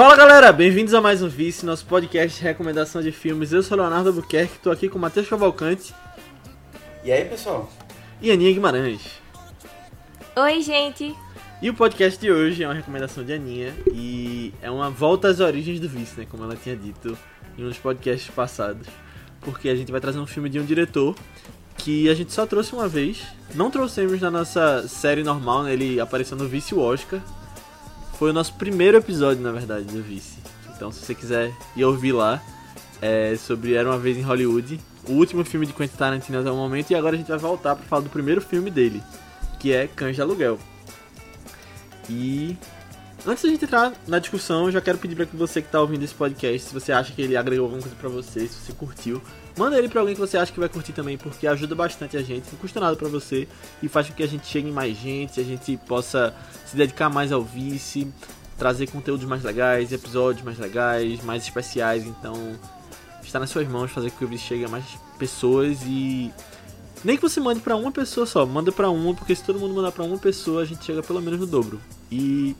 Fala galera, bem-vindos a mais um Vice, nosso podcast de recomendação de filmes. Eu sou o Leonardo Albuquerque, tô aqui com o Matheus Cavalcante E aí, pessoal? e Aninha Guimarães. Oi, gente. E o podcast de hoje é uma recomendação de Aninha e é uma volta às origens do Vice, né? Como ela tinha dito em um dos podcasts passados. Porque a gente vai trazer um filme de um diretor que a gente só trouxe uma vez. Não trouxemos na nossa série normal, né? Ele apareceu no Vice Oscar. Foi o nosso primeiro episódio, na verdade, do Vice. Então, se você quiser ir ouvir lá, é sobre Era Uma Vez em Hollywood. O último filme de Quentin Tarantino até o momento. E agora a gente vai voltar para falar do primeiro filme dele, que é Cães de Aluguel. E antes da gente entrar na discussão, eu já quero pedir para que você que está ouvindo esse podcast, se você acha que ele agregou alguma coisa para você, se você curtiu, manda ele para alguém que você acha que vai curtir também, porque ajuda bastante a gente, não custa nada para você e faz com que a gente chegue em mais gente, a gente possa se dedicar mais ao vice, trazer conteúdos mais legais, episódios mais legais, mais especiais, então está nas suas mãos fazer com que o vice chegue a mais pessoas e nem que você mande pra uma pessoa só, manda pra uma, porque se todo mundo mandar pra uma pessoa, a gente chega pelo menos no dobro. E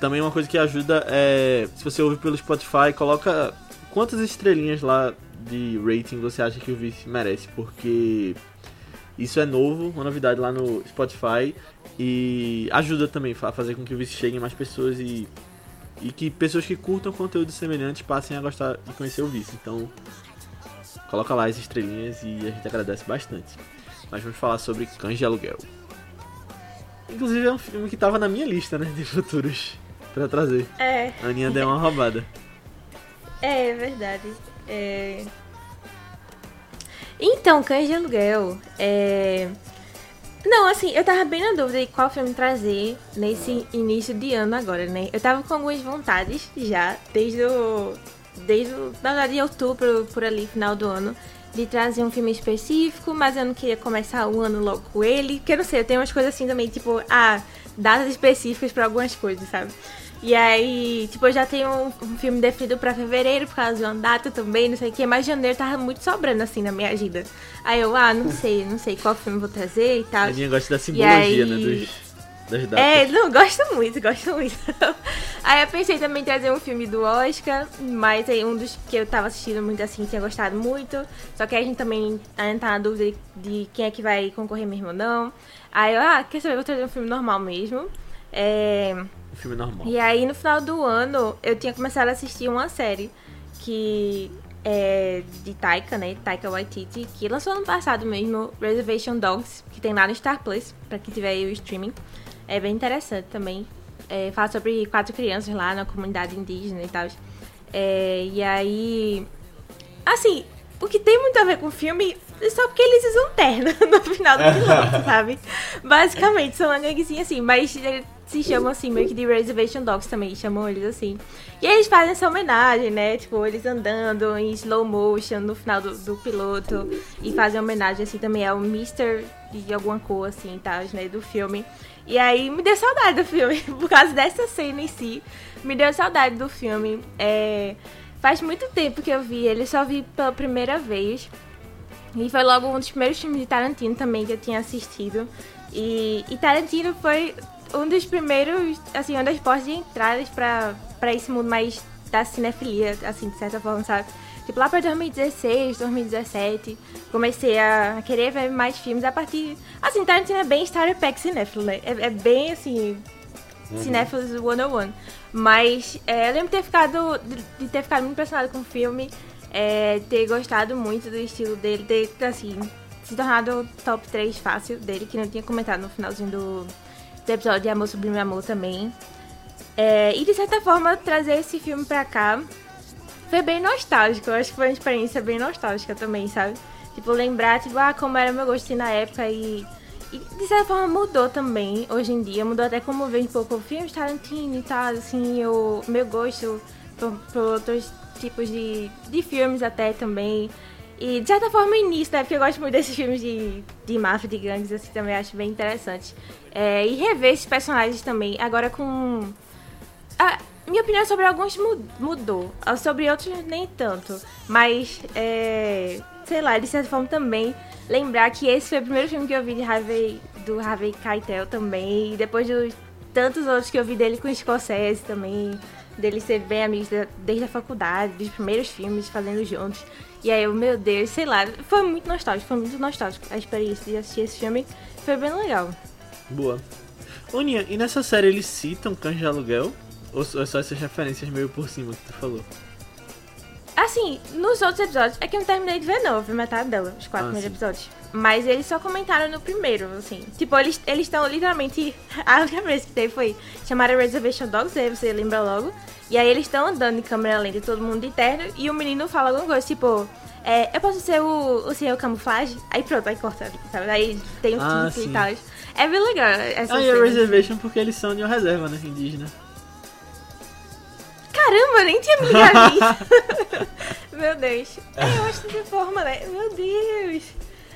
também uma coisa que ajuda é, se você ouve pelo Spotify, coloca quantas estrelinhas lá de rating você acha que o Vice merece, porque isso é novo, uma novidade lá no Spotify e ajuda também a fazer com que o Vice chegue em mais pessoas e e que pessoas que curtam conteúdos semelhantes passem a gostar de conhecer o Vice. Então, coloca lá as estrelinhas e a gente agradece bastante. Mas vamos falar sobre Cães de Aluguel. Inclusive é um filme que tava na minha lista, né, de futuros pra trazer. É, A Aninha deu uma roubada. é verdade. É... Então, Cães de Aluguel. É... Não, assim, eu tava bem na dúvida de qual filme trazer nesse início de ano agora, né? Eu tava com algumas vontades já, desde o. Desde. Na verdade, de outubro, por ali, final do ano, de trazer um filme específico, mas eu não queria começar o ano logo com ele. Porque eu não sei, eu tenho umas coisas assim também, tipo, ah, datas específicas pra algumas coisas, sabe? E aí, tipo, eu já tenho um, um filme definido pra fevereiro, por causa de uma data também, não sei o que, mas janeiro tava muito sobrando assim na minha agenda. Aí eu, ah, não sei, não sei qual filme vou trazer e tal. A Aninha gosta da simbologia, aí- né, dos. É, não, gosto muito, gosto muito. aí eu pensei também em trazer um filme do Oscar, mas aí um dos que eu tava assistindo muito assim, tinha gostado muito. Só que a gente também ainda tá na dúvida de, de quem é que vai concorrer mesmo ou não. Aí eu, ah, quer saber, vou trazer um filme normal mesmo. É, Um filme normal. e aí no final do ano eu tinha começado a assistir uma série que é de Taika, né? Taika Waititi, que lançou ano passado mesmo, Reservation Dogs, que tem lá no Star Plus, pra quem tiver aí o streaming. É bem interessante também. É, fala sobre quatro crianças lá na comunidade indígena e tal. É, e aí. Assim, o que tem muito a ver com o filme é só porque eles usam terno no final do piloto, sabe? Basicamente, são uma ganguezinha assim, mas se chamam assim, meio que de Reservation Dogs também, chamam eles assim. E eles fazem essa homenagem, né? Tipo, eles andando em slow motion no final do, do piloto. E fazem homenagem assim também ao Mr. de alguma cor, assim, tal, né? Do filme. E aí me deu saudade do filme, por causa dessa cena em si. Me deu saudade do filme. É, faz muito tempo que eu vi ele, só vi pela primeira vez. E foi logo um dos primeiros filmes de Tarantino também que eu tinha assistido. E, e Tarantino foi um dos primeiros, assim, uma das portas de entradas pra, pra esse mundo mais da cinefilia, assim, de certa forma, sabe? Tipo, lá pra 2016, 2017, comecei a querer ver mais filmes a partir... Assim, Tarantino é bem starter pack cinéfilo, né? É, é bem, assim, Cinéfilos 101. Mas é, eu lembro de ter ficado, de, de ter ficado muito impressionado com o filme, é, ter gostado muito do estilo dele, ter, assim, se tornado top 3 fácil dele, que não tinha comentado no finalzinho do, do episódio de Amor Sublime Amor também. É, e de certa forma, trazer esse filme pra cá foi bem nostálgico. Eu acho que foi uma experiência bem nostálgica também, sabe? Tipo, lembrar, tipo, ah, como era meu gosto na época e, e de certa forma mudou também hoje em dia. Mudou até como eu vejo um pouco filmes Tarantino e tal, assim, o meu gosto por, por outros tipos de, de filmes até também. E de certa forma início, né? Porque eu gosto muito desses filmes de, de máfia, de gangues, assim, também acho bem interessante. É, e rever esses personagens também, agora com. A minha opinião sobre alguns mu- mudou, ah, sobre outros nem tanto. Mas, é, sei lá, de certa forma também, lembrar que esse foi o primeiro filme que eu vi de Harvey, do Harvey Keitel também. E depois de tantos outros que eu vi dele com o Scorsese também, dele ser bem amigos da- desde a faculdade, dos primeiros filmes fazendo juntos. E aí eu, meu Deus, sei lá, foi muito nostálgico, foi muito nostálgico a experiência de assistir esse filme. Foi bem legal. Boa. Oninha, e nessa série eles citam Cães de Aluguel? Ou só é só essas referências meio por cima que tu falou? Assim, nos outros episódios, é que eu não terminei de ver não, eu vi metade dela, os quatro Ah, primeiros sim. episódios. Mas eles só comentaram no primeiro, assim. Tipo, eles eles estão literalmente. A única vez que teve foi chamar Reservation Dogs, aí você lembra logo. E aí eles estão andando em câmera lenta, todo mundo de terno, e o menino fala alguma coisa, tipo. É, eu posso ser o, o senhor camuflagem? Aí pronto, aí corta, sabe? Aí tem um Ah, e tal. É bem legal essa Ah, e a. Reservation porque eles são de uma reserva, né? Indígena. Caramba, eu nem tinha me ligado. Meu Deus. É, eu acho dessa forma, né? Meu Deus.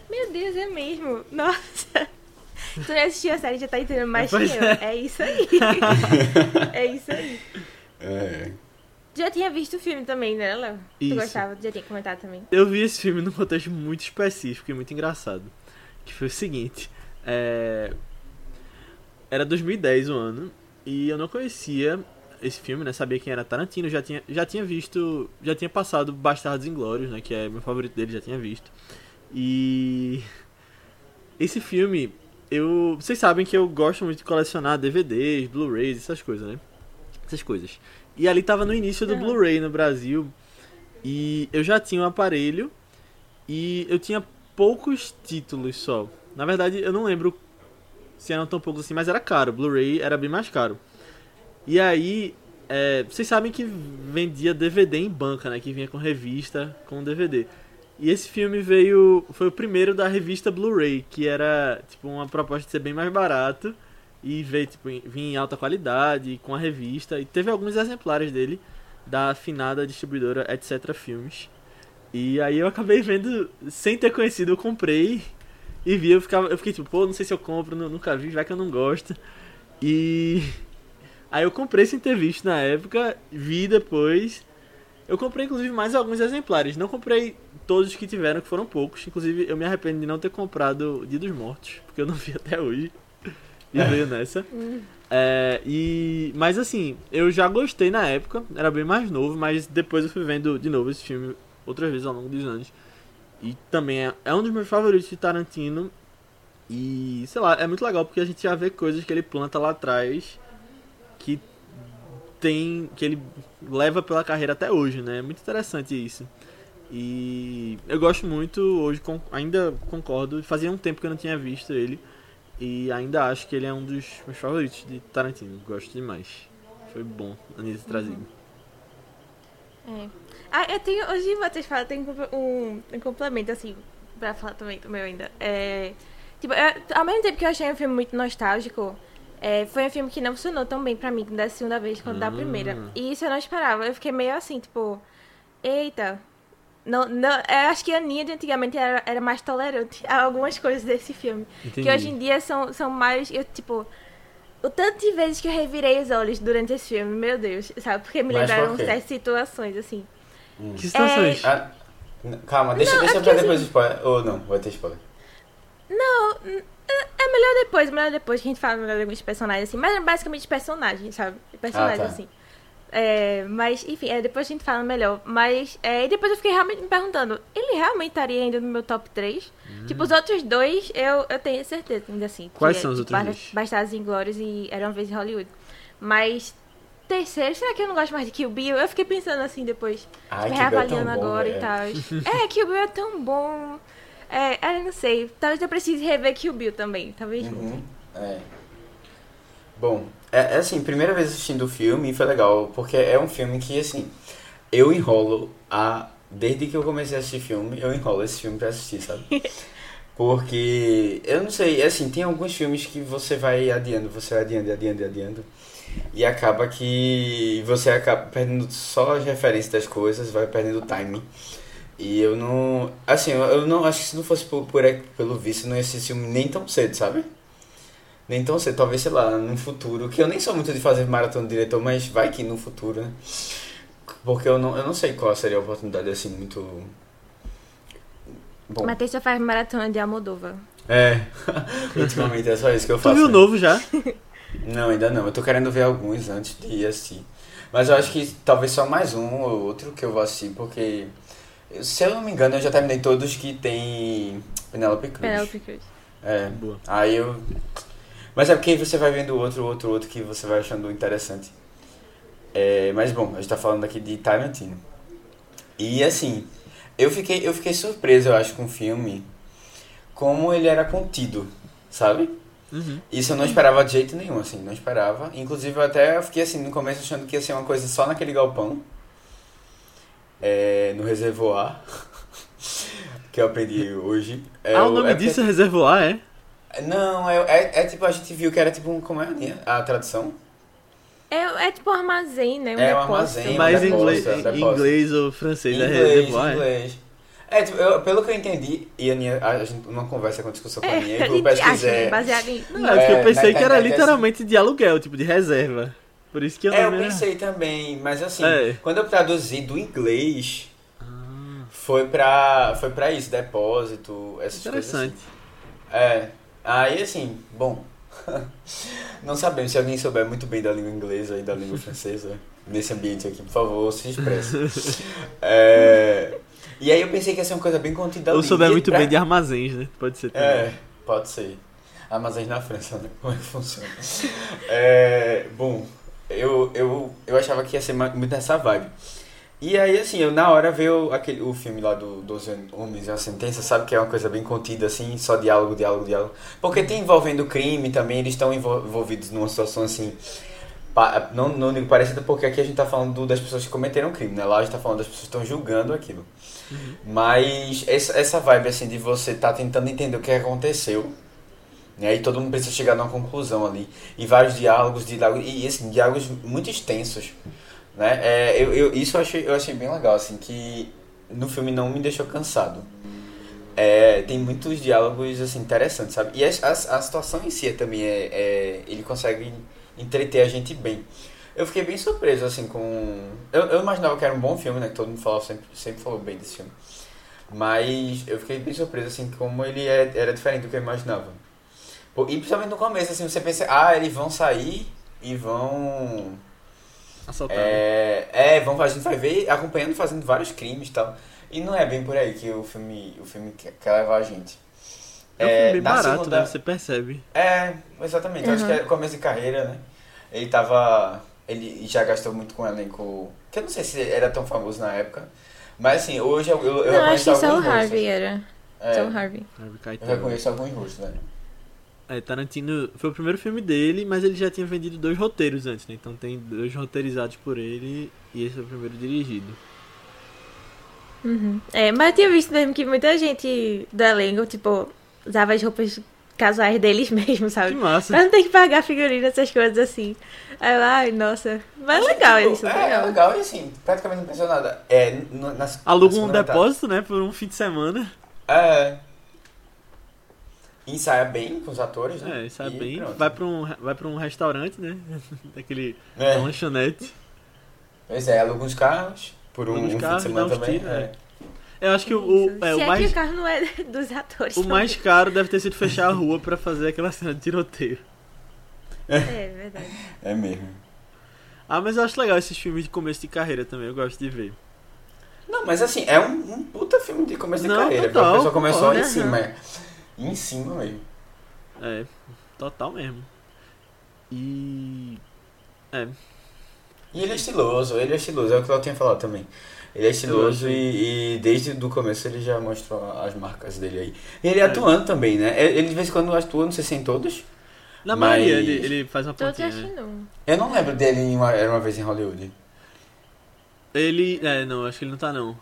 Meu Deus, é mesmo. Nossa. Tu não assistiu a série, já tá entendendo mais que Pois eu. é. É isso aí. é isso aí. É. Já tinha visto o filme também, né, Léo? Tu gostava, já tinha comentado também. Eu vi esse filme num contexto muito específico e muito engraçado. Que foi o seguinte. é, Era 2010 o ano. E eu não conhecia esse filme, né? Sabia quem era Tarantino. Já tinha, já tinha visto... Já tinha passado Bastardos Inglórios, né? Que é meu favorito dele, já tinha visto. E... Esse filme... Eu... Vocês sabem que eu gosto muito de colecionar DVDs, Blu-rays, essas coisas, né? Essas coisas. E ali tava no início do Aham. Blu-ray no Brasil. E eu já tinha um aparelho e eu tinha poucos títulos só. Na verdade, eu não lembro se eram tão poucos assim, mas era caro. Blu-ray era bem mais caro. E aí, é, vocês sabem que vendia DVD em banca, né? Que vinha com revista, com DVD. E esse filme veio. Foi o primeiro da revista Blu-ray, que era tipo uma proposta de ser bem mais barato. E veio, tipo, vinha em alta qualidade, com a revista. E teve alguns exemplares dele da afinada distribuidora Etc Filmes. E aí eu acabei vendo, sem ter conhecido, eu comprei e vi, eu, ficava, eu fiquei tipo, pô, não sei se eu compro, nu- nunca vi, vai que eu não gosto. E aí eu comprei sem ter visto na época, vi depois. Eu comprei inclusive mais alguns exemplares, não comprei todos que tiveram, que foram poucos. Inclusive eu me arrependo de não ter comprado Dia dos Mortos, porque eu não vi até hoje. E veio nessa. É, e, mas assim, eu já gostei na época, era bem mais novo, mas depois eu fui vendo de novo esse filme outras vezes ao longo dos anos. E também é, é um dos meus favoritos de Tarantino. E sei lá, é muito legal porque a gente já vê coisas que ele planta lá atrás que tem. que ele leva pela carreira até hoje, né? É muito interessante isso. E eu gosto muito, hoje ainda concordo, fazia um tempo que eu não tinha visto ele. E ainda acho que ele é um dos meus favoritos de Tarantino. Gosto demais. Foi bom a Anitta trazido. É. Ah, eu tenho. Hoje vocês falam, tem um, um complemento, assim, pra falar também do meu ainda. É, tipo, eu- ao mesmo tempo que eu achei um filme muito nostálgico, é, foi um filme que não funcionou tão bem pra mim da segunda vez quanto da Hum. primeira. E isso eu não esperava. Eu fiquei meio assim, tipo, eita. Não, não, eu acho que a Aninha de antigamente era, era mais tolerante a algumas coisas desse filme. Entendi. Que hoje em dia são, são mais. Eu, tipo. O tanto de vezes que eu revirei os olhos durante esse filme, meu Deus, sabe? Porque me Mas lembraram certas situações, assim. Que situações? Ah, n- calma, deixa, Não, deixa é pra depois o spoiler. Ou não, vai ter spoiler. Não, é é melhor depois, melhor depois que a gente fala melhor de alguns personagens, assim. Mas é basicamente personagens, sabe? Personagens, Ah, tá. assim. É, mas, enfim, é, depois a gente fala melhor. Mas, é, e depois eu fiquei realmente me perguntando, ele realmente estaria ainda no meu top 3? Tipo, os outros dois, eu, eu tenho certeza, ainda assim. que Hum. Quais é, são os tipo, outros Bas- dois? Bastardos Inglórios e Era Uma Vez em Hollywood. Mas, terceiro, será que eu não gosto mais de Kill Bill? Eu fiquei pensando assim depois. Ai, Bill é reavaliando bom, agora velho. e tal. É, Kill Bill é tão bom. É, eu não sei. Talvez eu precise rever Kill Bill também. Talvez. Uhum, é. Bom, é, é assim, primeira vez assistindo o filme foi legal, porque é um filme que, assim, eu enrolo a. Desde que eu comecei a assistir filme, eu enrolo esse filme pra assistir, sabe? Porque, eu não sei, assim, tem alguns filmes que você vai adiando, você vai adiando, adiando, adiando. E acaba que você acaba perdendo só as referências das coisas, vai perdendo o timing. E eu não. Assim, eu- não acho que se não fosse por, por pelo visto, eu não ia assistir filme nem tão cedo, sabe? Nem tão cedo, talvez, sei lá, no futuro. Que eu nem sou muito de fazer maratona de diretor, mas vai que no futuro, né? Porque eu não, eu não sei qual seria a oportunidade assim, muito. Bom. Matheus só faz maratona de Almodóvar. É, ultimamente é só isso que eu Tu faço. viu o né? novo já? Não, ainda não. Eu tô querendo ver alguns antes de ir assistir. Mas eu acho que talvez só mais um ou outro que eu vou assistir, porque. Se eu não me engano, eu já terminei todos que tem Penelope Cruz. Penelope Cruz. É. Boa. Aí eu. Mas é porque aí você vai vendo outro, outro, outro que você vai achando interessante. É, mas bom, a gente tá falando aqui de Tarantino. E assim, eu fiquei, eu fiquei surpreso, eu acho, com o filme, como ele era contido, sabe? Uhum. Isso eu não esperava de jeito nenhum, assim, não esperava. Inclusive eu até fiquei assim no começo achando que ia ser uma coisa só naquele galpão. É, no reservoir. que eu aprendi hoje. É, ah, o nome é disso é Reservoir, é? Não, é, é, é tipo, a gente viu que era tipo um. Como é a tradução? É, é tipo um armazém, né? Um É um depósito. armazém. Mas em inglês, é depósito. inglês ou francês é Inglês, Reservoir. é? inglês. É, tipo, eu- pelo que eu entendi, e a, minha, a gente numa conversa com discussão com a É, minha, a eu acha, né? pesquisei. Baseado em... Não, é eu pensei na que era literalmente de aluguel, tipo de reserva. Por isso que eu É, eu não pensei também, mas assim, É. quando eu traduzi do inglês, foi pra, foi pra isso, depósito, essas Interessante. coisas assim. É, aí assim, bom, não sabemos se alguém souber muito bem da língua inglesa e da língua francesa nesse ambiente aqui, por favor, se expresse. É, e aí eu pensei que ia ser uma coisa bem contida Ou souber muito pra- bem de armazéns, né? Pode ser também. É, pode ser. Armazéns na França, né? Como é que funciona? É, bom, eu, eu, eu achava que ia ser muito nessa vibe. E aí, assim, eu na hora veio aquele, o filme lá do 12 Homens e a Sentença, sabe? Que é uma coisa bem contida, assim, só diálogo, diálogo, diálogo. Porque tem envolvendo crime também, eles estão envol- envolvidos numa situação, assim, não, não digo parecida, porque aqui a gente tá falando do- das pessoas que cometeram crime, né? Lá a gente tá falando das pessoas que estão julgando aquilo. Mas essa, essa vibe, assim, de você tá tentando entender o que aconteceu, né? E todo mundo precisa chegar numa conclusão ali. E vários diálogos, diálogos e assim, diálogos muito extensos, né? É, eu, eu, isso eu achei, eu achei bem legal, assim, que no filme não me deixou cansado. É, tem muitos diálogos, assim, interessantes, sabe? E a, a, a situação em si também é, é... Ele consegue entreter a gente bem. Eu fiquei bem surpreso, assim, com... Eu, eu imaginava que era um bom filme, né? Que todo mundo falava, sempre, sempre falou bem desse filme. Mas eu fiquei bem surpreso, assim, como ele é, era diferente do que eu imaginava. E principalmente no começo, assim, você pensa, ah, eles vão sair e vão... Assaltado. É, é, vão, a gente vai ver acompanhando, fazendo vários crimes e tal. E não é bem por aí que o filme, o filme quer, quer levar a gente. É um filme bem barato, segunda- né? Você percebe. É, exatamente. Eu acho que é começo de carreira, né? Ele tava. Ele já gastou muito com o elenco. Que eu não sei se era tão famoso na época. Mas assim, hoje eu, eu, eu Não, acho reconheço que só o alguns rostos. Harvey era. É, Só o Harvey. Harvey eu reconheço alguns rostos, né? É, Tarantino foi o primeiro filme dele, mas ele já tinha vendido dois roteiros antes, né? Então tem dois roteirizados por ele e esse é o primeiro dirigido. Uhum. É, mas eu tinha visto mesmo que muita gente do elenco, tipo, usava as roupas casuais deles mesmo, Que sabe? massa! Pra não ter que pagar figurino, essas coisas assim. Aí eu, ai, nossa. Mas é legal Tipo, isso, é, legal. É legal e assim, praticamente não pensou nada. É, nas, Aluga um depósito, né? Por um fim de semana. É. Ensaia bem com os atores, né? É, é E bem. pronto. Vai pra, um, vai pra um restaurante, né? Daquele. É. Lanchonete. Pois é, aluga uns carros por um, um fim carros, de semana também. tiros, é. é. Eu acho que o, o- é, Se o é mais. que o carro não é dos atores. O mais caro deve ter sido fechar a rua pra fazer aquela cena de tiroteio. também. É verdade. É mesmo. Ah, mas eu acho legal esses filmes de começo de carreira também, eu gosto de ver. Não, mas assim, é um, um puta filme de começo de Não, carreira. total, a pessoa começou concordo. em cima. É. Em cima mesmo. É, total mesmo. E. É, E ele é estiloso, ele é estiloso, é o que eu tinha falado também. Ele é estiloso e, e desde o começo ele já mostrou as marcas dele aí. E ele É. atuando também, né? Ele de vez em quando atua, não sei se em todos. na Mas- maioria ele, ele faz uma pontinha. acho que né? não. Eu não lembro dele em uma, era uma vez em Hollywood. Ele. É, não, acho que ele não tá não.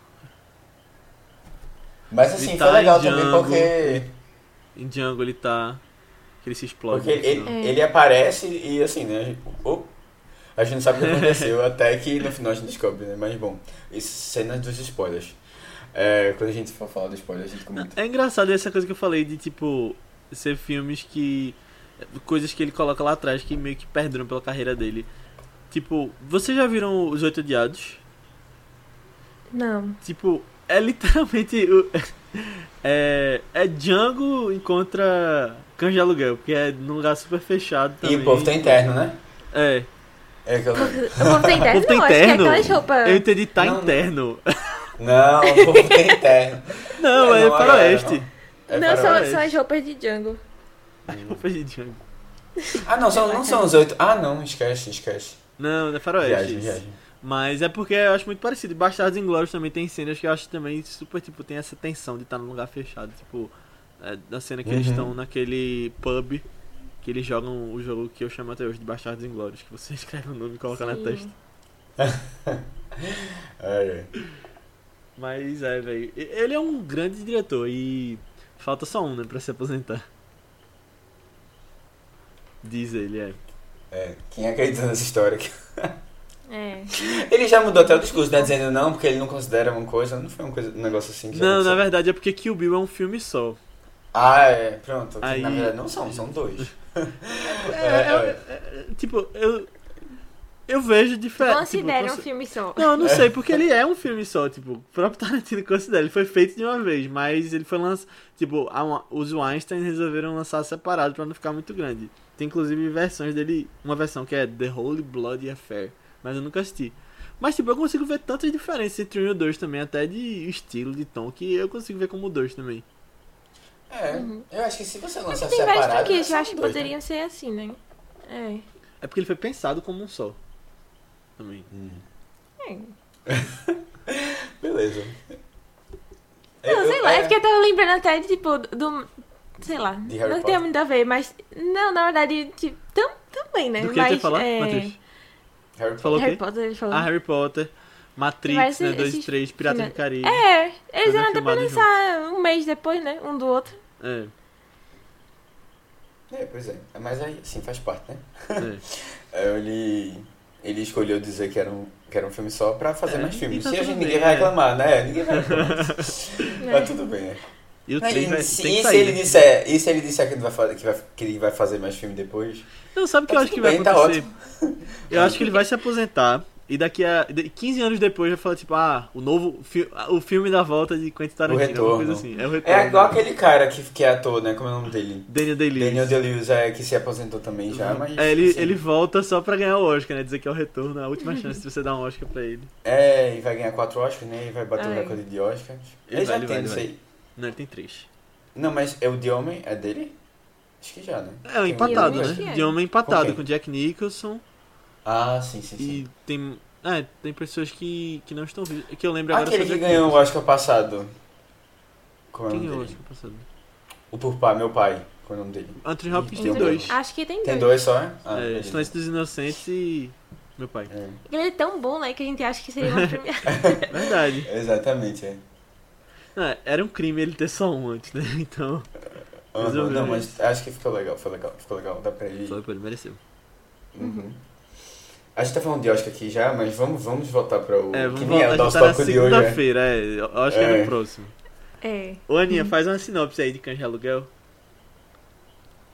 Mas assim, Ele foi tá legal também Django. porque. Em Django ele tá. que ele se explode. Porque ele, final. É. ele aparece e assim, né? A gente, oh, a gente não sabe o que aconteceu até que no final a gente descobre, né? Mas bom, isso, cenas dos spoilers. É, quando a gente for falar dos spoilers, a gente comenta. É engraçado essa coisa que eu falei de tipo. ser filmes que. coisas que ele coloca lá atrás que meio que perduram pela carreira dele. Tipo, vocês já viram Os Oito Odiados? Não. Tipo, é literalmente. o- É, é Django encontra Cães de Aluguel, porque é num lugar super fechado E também. o povo tá interno, né? É, É aquela... O povo tem interno? O povo tem Não, acho que é interno? aquelas roupas. eu entendi, tá Não, interno. Não, o povo tá interno. Não, É, é, não, faroeste. não. É não, são, são as roupas de Django. Roupa de Django. Ah, não, são, não são os oito. Ah, não, esquece, esquece. Não, é faroeste. Viagem, viagem. Mas é porque eu acho muito parecido. Bastardos Inglórios também tem cenas que eu acho também super, tipo, tem essa tensão de estar num lugar fechado. Tipo, é, da cena que eles Uhum. estão naquele pub que eles jogam o jogo que eu chamo até hoje de Bastardos Inglórios, que você escreve o nome e coloca na Sim. testa. Ai, ai. Mas é, velho. e- Ele é um grande diretor e falta só um, né, pra se aposentar. Diz ele, é. É, quem acredita nessa história? É. Ele já mudou até o discurso, né? Dizendo não, porque ele não considera uma coisa. Não foi uma coisa, um negócio assim que já Não, aconteceu? na verdade é porque Kill Bill é um filme só. Ah, é, pronto. Aí- Na verdade não são, são dois. É, é. é, é, tipo, eu. Eu vejo diferente. Considera tipo, um filme só. Não, eu não sei, porque ele é um filme só, tipo, o próprio Tarantino considera, ele foi feito de uma vez, mas ele foi lançado, tipo, a uma- os Weinstein resolveram lançar separado pra não ficar muito grande. Tem inclusive versões dele, uma versão que é The Holy Bloody Affair, mas eu nunca assisti. Mas, tipo, eu consigo ver tantas diferenças entre um e o dois também, até de estilo, de tom, que eu consigo ver como dois também. É, Uhum. eu acho que se você lançar Tem várias separado. franquias eu acho que né? poderiam ser assim, né? É. É porque ele foi pensado como um só. Também. Hum. é. Beleza. Não, sei lá, é porque eu tava lembrando até de, tipo, do. Sei lá, não Potter? tem muito a ver, mas. Não, na verdade, tipo, tam, também, né? Do que mas, eu ia falar, é, Matheus? Harry Falou o Harry quê? Potter, ele falou. Ah, Harry Potter, Matrix, Mas né, esses- 2 e esses 3, Pirata filme- do Caribe. É, eles eram até pra lançar um mês depois, né? Um do outro. É, É, pois é. Mas aí, sim, faz parte, né? é. É, Ele, ele escolheu dizer que era um, que era um filme só pra fazer É, mais filmes. tá E a gente, bem, ninguém vai é. reclamar, né? Ninguém vai reclamar. né? Mas tudo bem, né? E o Não, 3 e vai, se, tem e se ele disser, e se ele disser que, ele vai, fa- que, vai, que ele vai fazer mais filme depois? Não, sabe o que Tá eu acho tudo que vai bem, tá acontecer? eu acho que ele vai se aposentar e daqui a de- 15 anos depois vai falar tipo, ah, o novo fi- o filme da volta de Quentin Tarantino, alguma coisa assim. É o retorno. É igual aquele cara que, que é ator, né? Como é o nome dele? Daniel Day-Lewis. Daniel Day-Lewis, é, que se aposentou também já, mas... É, ele, assim, ele volta só pra ganhar o Oscar, né? Dizer que é o retorno, a última chance de você dar um Oscar pra ele. É, e vai ganhar quatro Oscars, né? E vai bater o recorde de Oscars. Ele Ele, vai, já ele tem, vai, não sei. Não, ele tem três. Não, mas é o de homem? É dele? Acho que já, né? É, o Tem um empatado, Eu né? é. De homem empatado Ok. com Jack Nicholson. Ah, sim, sim, sim. E tem. É, tem pessoas que, que não estão vivas. Que eu lembro agora Aquele que Jack ganhou o Nicholson. Oscar passado. Como é o Quem nome ganhou o dele? Passado? O por pai, meu pai. Qual é o nome dele? Anthony Hopkins Tem tem um dois. Acho que tem, Tem dois. dois só, é? Ah, é. Silêncio dos Inocentes e. Meu pai. É, Ele é tão bom, né? Que a gente acha que seria uma premiação. Verdade. exatamente, é. Não, era um crime ele ter só um antes, né? Então. Resolveu não, isso. mas acho que ficou legal, foi legal, ficou legal, dá pra ir. Foi, ele mereceu. Uhum. A gente tá falando de Oscar aqui já, mas vamos, vamos voltar para o. É, vamos que nem é o nosso tá na tópico de hoje. né? segunda-feira, é. Acho que é É. no próximo. é. Ô, Aninha, faz uma sinopse aí de Cães de Aluguel.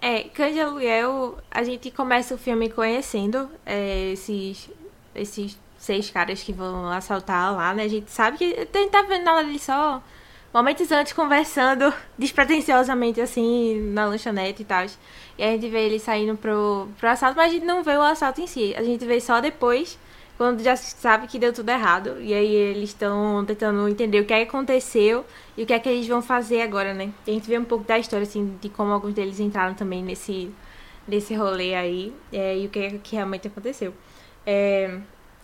É, Cães de Aluguel, a gente começa o filme conhecendo é, esses, esses seis caras que vão assaltar lá, né? A gente sabe que a gente tá vendo na hora ali só momentos antes conversando despretensiosamente assim na lanchonete e tal. E a gente vê eles saindo pro, pro assalto, mas a gente não vê o assalto em si. A gente vê só depois, quando já sabe que deu tudo errado. E aí eles estão tentando entender o que é que aconteceu e o que é que eles vão fazer agora, né? E a gente vê um pouco da história, assim, de como alguns deles entraram também nesse, nesse rolê aí é, e o que, é que realmente aconteceu. É,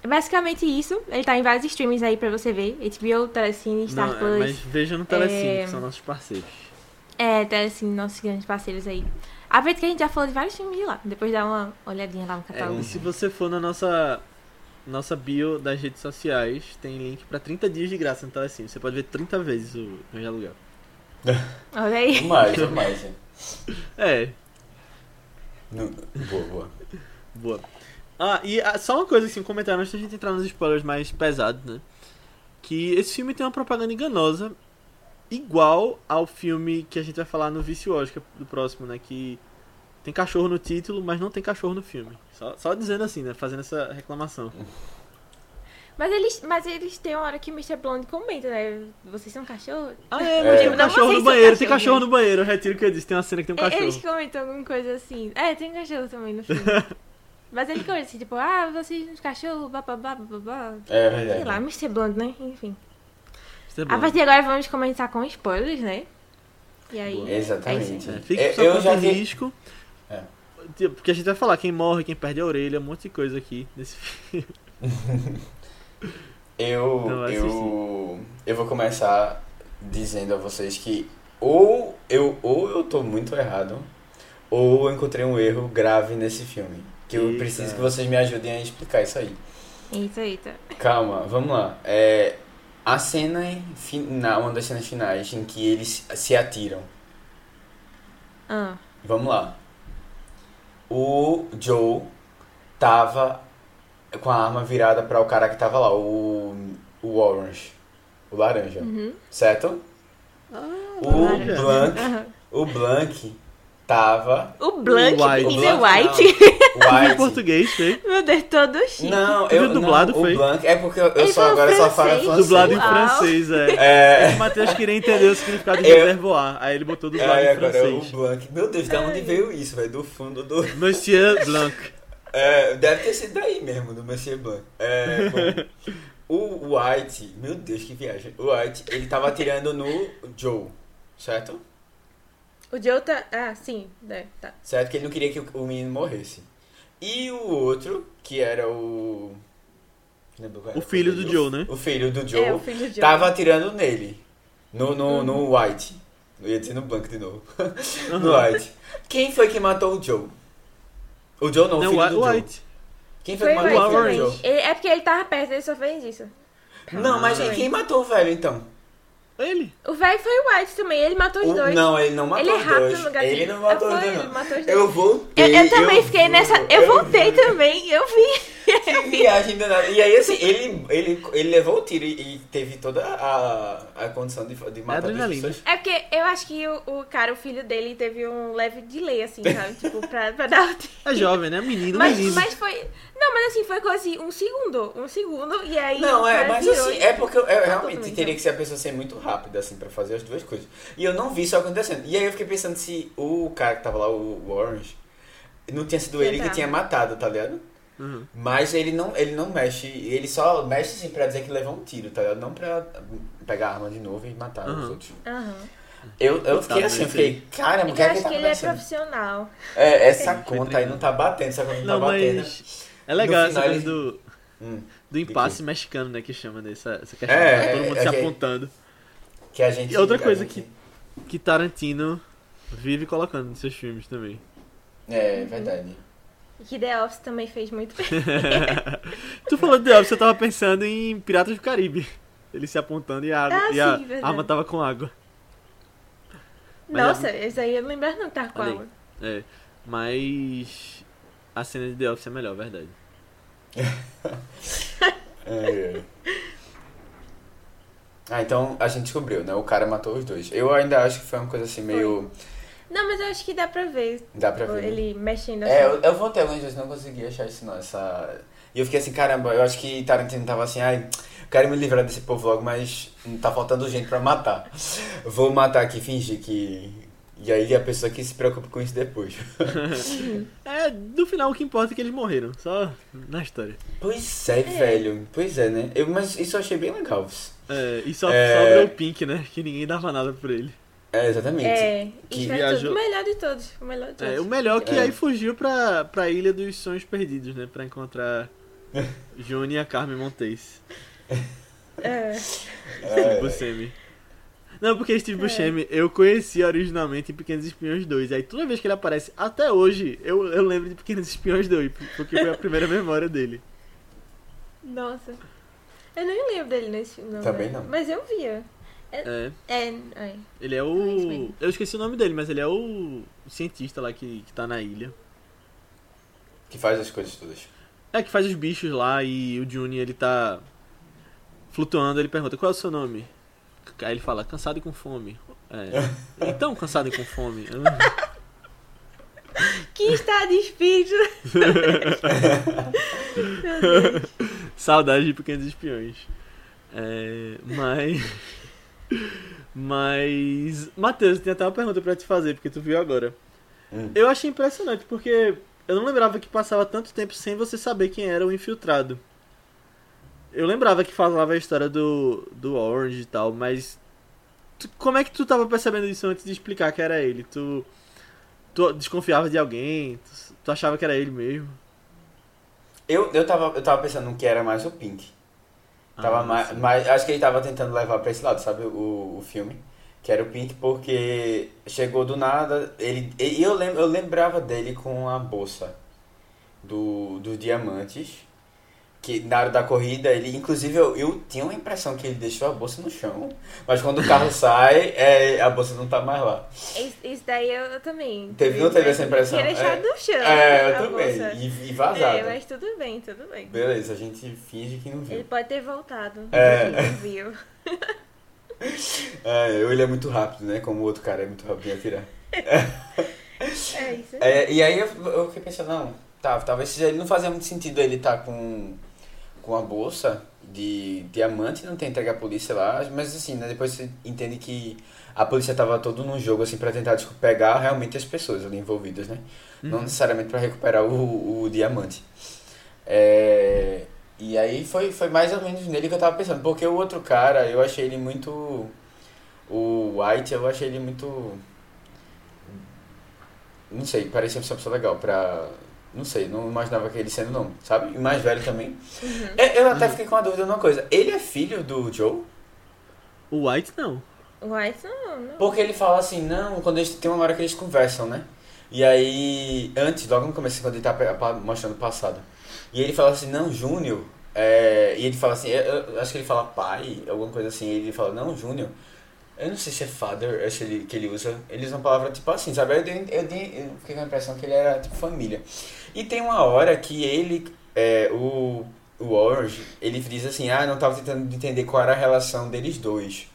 basicamente isso. Ele tá em vários streams aí pra você ver. HBO, Telecine, Star Não, é, Plus. mas veja no Telecine, É. que são nossos parceiros. É, Telecine, nossos grandes parceiros aí. Aproveita que a gente já falou de vários filmes de lá. Depois dá uma olhadinha lá no É, catálogo. e se você for na nossa nossa bio das redes sociais, tem link pra 30 dias de graça no Telecine. Você pode ver 30 vezes o Cães de Aluguel. Olha aí. Mais, mais. hein? É, Não- Boa, boa. boa. Ah, e ah, só uma coisa assim, um comentário antes da gente entrar nos spoilers mais pesados, né? Que esse filme tem uma propaganda enganosa, igual ao filme que a gente vai falar no Vice Oscar do próximo, né? Que tem cachorro no título, mas não tem cachorro no filme. Só, só dizendo assim, né? Fazendo essa reclamação. Mas eles, mas eles têm uma hora que o Mr. Blonde comenta, né? Vocês são cachorro? Ah, é, É. mas tem um cachorro no banheiro, tem cachorro no banheiro. Eu retiro o que eu disse, tem uma cena que tem um Eles cachorro. comentam alguma coisa assim. É, tem cachorro também no filme. Mas ele comenta assim, tipo, ah, vocês são cachorro, bababá, bababá. É Sei verdade. lá, Mr. Blonde, né? Enfim. É A partir de agora vamos começar com spoilers, né? E aí. É Exatamente. É, fique Eu- já vi- risco. É. Tipo, Porque a gente vai falar quem morre, quem perde a orelha, um monte de coisa aqui nesse filme. Eu, vai eu, eu vou começar dizendo a vocês que ou eu, ou eu tô muito errado, ou eu encontrei um erro grave nesse filme. Que eu Eita. preciso que vocês me ajudem a explicar isso aí. Eita, eita. Calma, vamos lá. É, a cena final, uma das cenas finais em que eles se atiram. Ah, Vamos lá. O Joe tava com a arma virada para o cara que tava lá, o, o Orange, o laranja, uhum. certo? o laranja. Aham. o Blanc tava O Blank, O White. menino é O Blanc, White. Em White. português, foi? Meu Deus, todo chique. Não, eu viu dublado, não, foi? o Blanc é porque eu, eu só agora só falo francês. francês. Dublado em Uau. francês, é. É. O Matheus queria entender o significado de Eu- reservoir. Aí ele botou dublado Aí em agora é o francês. Blanc. Meu Deus, da onde veio isso, velho? Do fundo do. Monsieur Blanc. É, deve ter sido daí mesmo, do Monsieur Blanc. É, bom, o White, meu Deus, que viagem. O White, ele tava atirando no Joe, certo? O Joe tá. Ah, sim. né, tá. Certo? Que ele não queria que o menino morresse. E o outro, que era o. lembra qual era O filho do Joe, né? O filho do Joe, É, o filho do Joe. tava atirando nele. No, no, Uhum. no White. Eu ia dizer no Blanc de novo. no White. Quem foi que matou o Joe? O Joe não, o Não, filho o do Joe. White. Quem foi, Foi que matou o filho do. Joe? Ele- é porque ele tava perto, ele só fez isso. Não, mas Ah. quem matou o velho então? Ele. O velho foi o White também, ele matou os O- dois. não, ele não matou ele é os rápido dois. no gatilho. Ele não matou Ah, os foi, dois, ele não. matou os dois. Eu voltei. Eu, eu também fiquei vou- nessa. Eu voltei também, eu vi. Que viagem danada. E aí, assim, ele, ele, ele levou o tiro e, e teve toda a, a condição de, de matar adrenalina. pessoas. É porque eu acho que o, o cara, o filho dele, teve um leve delay, assim, sabe? tipo, pra, pra dar o tiro. É jovem, né? Menino, Mas, menino. mas foi. Não, mas assim, foi coisa assim, um segundo. Um segundo, e aí. Não, é, mas virou assim, é porque eu, eu realmente Totalmente, teria né? que ser a pessoa ser muito rápida, assim, pra fazer as duas coisas. E eu não vi isso acontecendo. E aí eu fiquei pensando se o cara que tava lá, o Orange, não tinha sido ele que tinha matado, tá ligado? Uhum. Mas ele não, ele não mexe, ele só mexe assim pra dizer que levou um tiro, tá ligado? Não pra pegar a arma de novo e matar os Uhum. outros. Aham. Eu, eu fiquei assim, eu fiquei, caramba, o que Eu é que acho tá que ele é profissional. É, essa conta aí não tá batendo, essa conta não, Não, tá batendo. mas. É legal No essa final coisa ele- do, Hum, do impasse mexicano, né? Que chama dessa essa questão. É, tá todo mundo é se que- apontando. que a gente... E outra coisa gente- Que Tarantino vive colocando nos seus filmes também. É, verdade. E que The Office também fez muito bem. Tu falou de The Office, eu tava pensando em Piratas do Caribe. Ele se apontando e a, água, Ah, e a sim, verdade. arma tava com água. Mas é Nossa, esse aí eu não lembro não que tava com água. É. Mas. A cena de The Office é melhor, verdade. É. Ah, então a gente descobriu, né? O cara matou os dois. Eu ainda acho que foi uma coisa assim meio... Não, mas eu acho que dá pra ver. Dá pra ver. né? Ele mexendo assim. É, eu, eu voltei algumas vezes, não consegui achar isso não, essa... E eu fiquei assim, caramba, eu acho que Tarantino tava assim, ai, quero me livrar desse povo logo, mas tá faltando gente pra matar. Vou matar aqui, fingir que... E aí a pessoa que se preocupa com isso depois. É, no final o que importa é que eles morreram. Só na história. Pois é, velho. Pois é, né? Eu, mas isso eu achei bem legal. É, e só É. sobra o Pink, né? Que ninguém dava nada por ele. É, exatamente. É, Que e viajou- tudo o melhor de todos. O melhor de todos. É, o melhor é que É. aí fugiu pra, pra Ilha dos Sonhos Perdidos, né? Pra encontrar Juni e a Carmen Montes. É. Steve Buscemi. Não, porque Steve É. Buscemi eu conhecia originalmente em Pequenos Espiões 2. Aí toda vez que ele aparece, até hoje, eu, eu lembro de Pequenos Espiões 2, porque foi a primeira memória dele. Nossa. Eu nem lembro dele nesse filme. Também né? não. Mas eu via. É, É, é. ele é o. mesmo. Eu esqueci o nome dele, mas ele é o cientista lá que, que tá na ilha. Que faz as coisas todas. É, que faz os bichos lá e o Juni ele tá flutuando, ele pergunta, qual é o seu nome? Aí ele fala, cansado e com fome. É. Então, cansado e com fome. Que está de espírito. Meu Deus. Saudade de pequenos espiões. É, mas. Mas. Matheus, tem até uma pergunta pra te fazer, porque tu viu agora. Hum. Eu achei impressionante, porque eu não lembrava que passava tanto tempo sem você saber quem era o infiltrado. Eu lembrava que falava a história do, do Orange e tal, mas. tu- como é que tu tava percebendo isso antes de explicar que era ele? Tu. Tu desconfiava de alguém? Tu, tu achava que era ele mesmo? Eu, eu, tava, eu tava pensando que era mais o Pink. Tava Ah, mais, mais- acho que ele tava tentando levar pra esse lado, sabe? O, o filme. Que era o Pink, porque chegou do nada. Ele, e eu, lem, eu lembrava dele com a bolsa do, dos diamantes. Que na hora da corrida, ele. Inclusive, eu, eu tinha uma impressão que ele deixou a bolsa no chão. Mas quando o carro sai, é, a bolsa não tá mais lá. Isso, isso daí eu, eu também. Teve- não teve essa impressão? Tinha deixado É. no chão. É, eu também. bolsa. E, e vazado. É, mas tudo bem, tudo bem. Beleza, a gente finge que não viu. Ele pode ter voltado. É. Não viu. É, ele é muito rápido, né? Como o outro cara é muito rápido em atirar. É isso aí. É, e aí eu, eu fiquei pensando, não, tá, talvez ele não fazia muito sentido ele estar com, com a bolsa de diamante não ter entregue à polícia lá, mas assim, né, depois você entende que a polícia tava todo num jogo assim pra tentar tipo, pegar realmente as pessoas ali envolvidas, né? Não necessariamente pra recuperar o, o diamante. É, e aí foi, foi mais ou menos nele que eu tava pensando, porque o outro cara, eu achei ele muito. O White, eu achei ele muito. Não sei, parecia ser uma pessoa legal pra. Não sei, não imaginava que ele sendo não, sabe? E mais velho também. É, Eu até fiquei com uma dúvida numa coisa. Ele é filho do Joe? O White não. White não, não. Porque ele fala assim, não, quando eles tem uma hora que eles conversam, né? E aí, antes, logo no começo, quando ele tá mostrando o passado. E ele fala assim, não, Júnior. é, e ele fala assim, eu, eu acho que ele fala pai, alguma coisa assim. E ele fala, não, Júnior. Eu não sei se é father, acho que ele, que ele usa. Ele usa uma palavra tipo assim, sabe? Eu, dei- eu, dei- eu fiquei com a impressão que ele era tipo família. E tem uma hora que ele, é, o, o Orange, ele diz assim, ah, não tava tentando entender qual era a relação deles dois.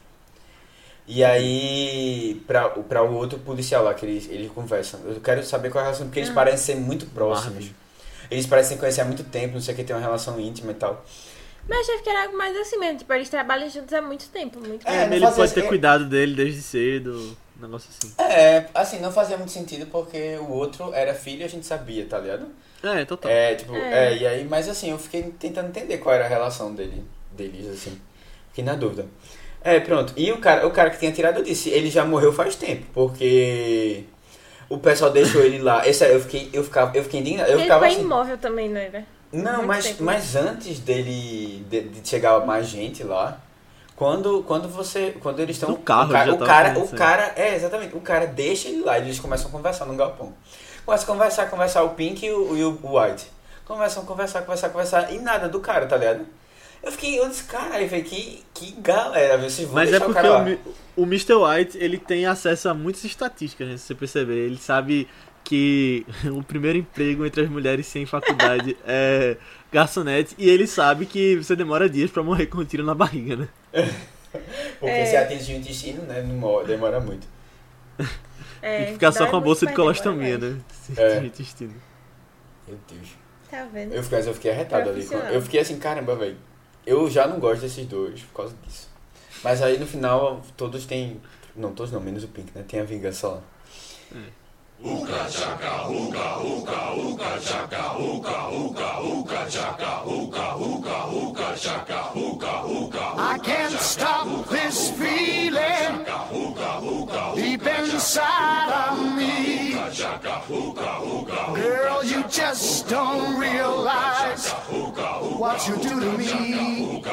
E aí, pra, pra o outro policial lá, que eles, eles conversam, eu quero saber qual é a relação, porque eles Ah. parecem ser muito próximos. Marvin. Eles parecem se conhecer há muito tempo, não sei o que, tem uma relação íntima e tal. Mas eu achei que era algo mais assim mesmo. Tipo, eles trabalham juntos há muito tempo. Muito É, É, tempo. ele pode ter é- cuidado dele desde cedo, um negócio assim. É, assim, não fazia muito sentido porque o outro era filho e a gente sabia, tá ligado? É, total. É, tipo, É. é. e aí, mas assim, eu fiquei tentando entender qual era a relação dele, deles, assim. Fiquei na dúvida. É, pronto. E o cara, o cara que tinha tirado, eu disse, ele já morreu faz tempo, porque o pessoal deixou ele lá. Esse aí eu fiquei, eu ficava, eu fiquei indignado. Eu Ele ficava foi assim. imóvel também, não era? Não, muito mas, tempo. mas antes dele de, de chegar mais gente lá, quando, quando você. Quando eles estão. No carro o cara, o cara, o cara. É, exatamente. O cara deixa ele lá, eles começam a conversar no galpão. Começam a conversar, conversar o Pink e o, e o White. Começam a conversar, conversar, conversar. E nada do cara, tá ligado? Eu fiquei, eu disse, caralho, velho, que, que galera, vocês vão Mas é o porque o, Mi- o Mr. White, ele tem acesso a muitas estatísticas, né, se você perceber. Ele sabe que o primeiro emprego entre as mulheres sem faculdade é garçonete e ele sabe que você demora dias pra morrer com um tiro na barriga, né? Porque É. se atingir o intestino, né, não mo- demora muito. É, Tem que ficar só com a bolsa de colostomia, né? Se É. atingir o intestino. Meu Deus. Tá vendo? Eu fiquei, eu fiquei arretado ali. Eu fiquei assim, caramba, velho. Eu já não gosto desses dois por causa disso. Mas aí no final, todos têm. Não, todos não, menos o Pink, né? Tem a vingança lá. I can't stop this feeling deep inside of me. Girl, you just don't realize what you do to me.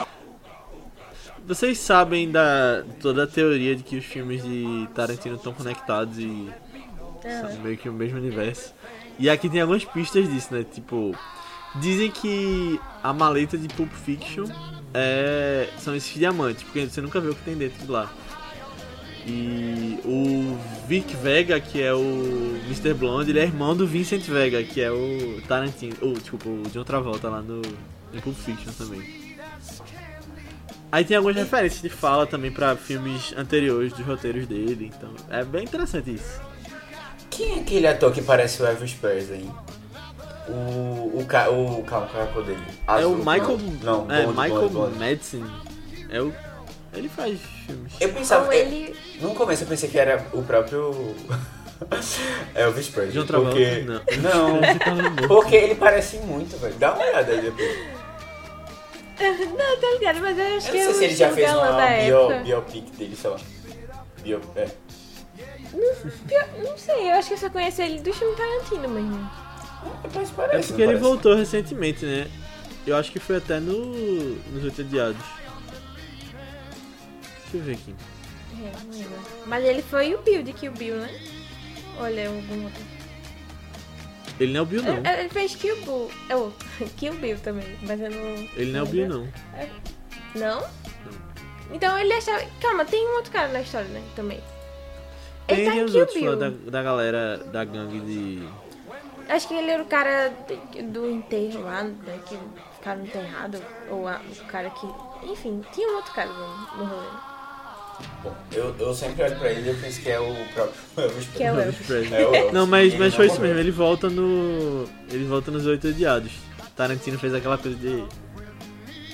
Vocês sabem da toda a teoria de que os filmes de Tarantino estão conectados e são meio que o mesmo universo. E aqui tem algumas pistas disso, né? Tipo, dizem que a maleta de Pulp Fiction é, são esses diamantes, porque você nunca vê o que tem dentro de lá. E o Vic Vega, que é o Mr. Blonde, ele é irmão do Vincent Vega, que é o Tarantino, ou desculpa, o John Travolta lá no em Pulp Fiction também. Aí tem algumas referências de fala também pra filmes anteriores dos roteiros dele, então é bem interessante isso. Quem é aquele ator que parece o Elvis Presley? O. O. Ca, o calma, qual é a cor dele? é Azul, o Michael, Não, não é blonde, Michael blonde. Madsen. É o ele faz filmes. Eu pensava. Ou eu- ele. No começo eu pensei que era o próprio. Elvis Presley. John Travolta, porque... não. Não. Porque ele parece muito, velho. Dá uma olhada aí depois. Não, tá ligado, mas eu acho Eu que não sei é o se ele já fez uma bio, biopic dele, sei lá. Bio, é. Pior- Não sei, eu acho que eu só conheço ele do filme Tarantino mesmo. Mas É parece, porque não ele parece? voltou recentemente, né? Eu acho que foi até no nos Oito Odiados. Deixa eu ver aqui. É, não lembro. Mas ele foi o Bill de Kill Bill, né? Olha, é algum outro. Ele não é o Bill, não. Ele, ele fez Kill Bill. É o Kill Bill também, mas eu não. Ele não é o Bill, não. Não? Então ele achava. Calma, tem um outro cara na história, né? Também. Ele tá em Kill Bill. da, da galera da gangue de. Acho que ele era o cara do enterro lá, né? Que ficaram enterrado. Ou a- o cara que. Enfim, tinha um outro cara no, no rolê. Bom, eu, eu sempre olho pra ele e eu penso que é o próprio Elvis Que é o. Elvis. Presley. É o Elvis. Não, mas, mas foi isso mesmo. Ele volta no. Ele volta nos Oito Odiados. Tarantino fez aquela coisa de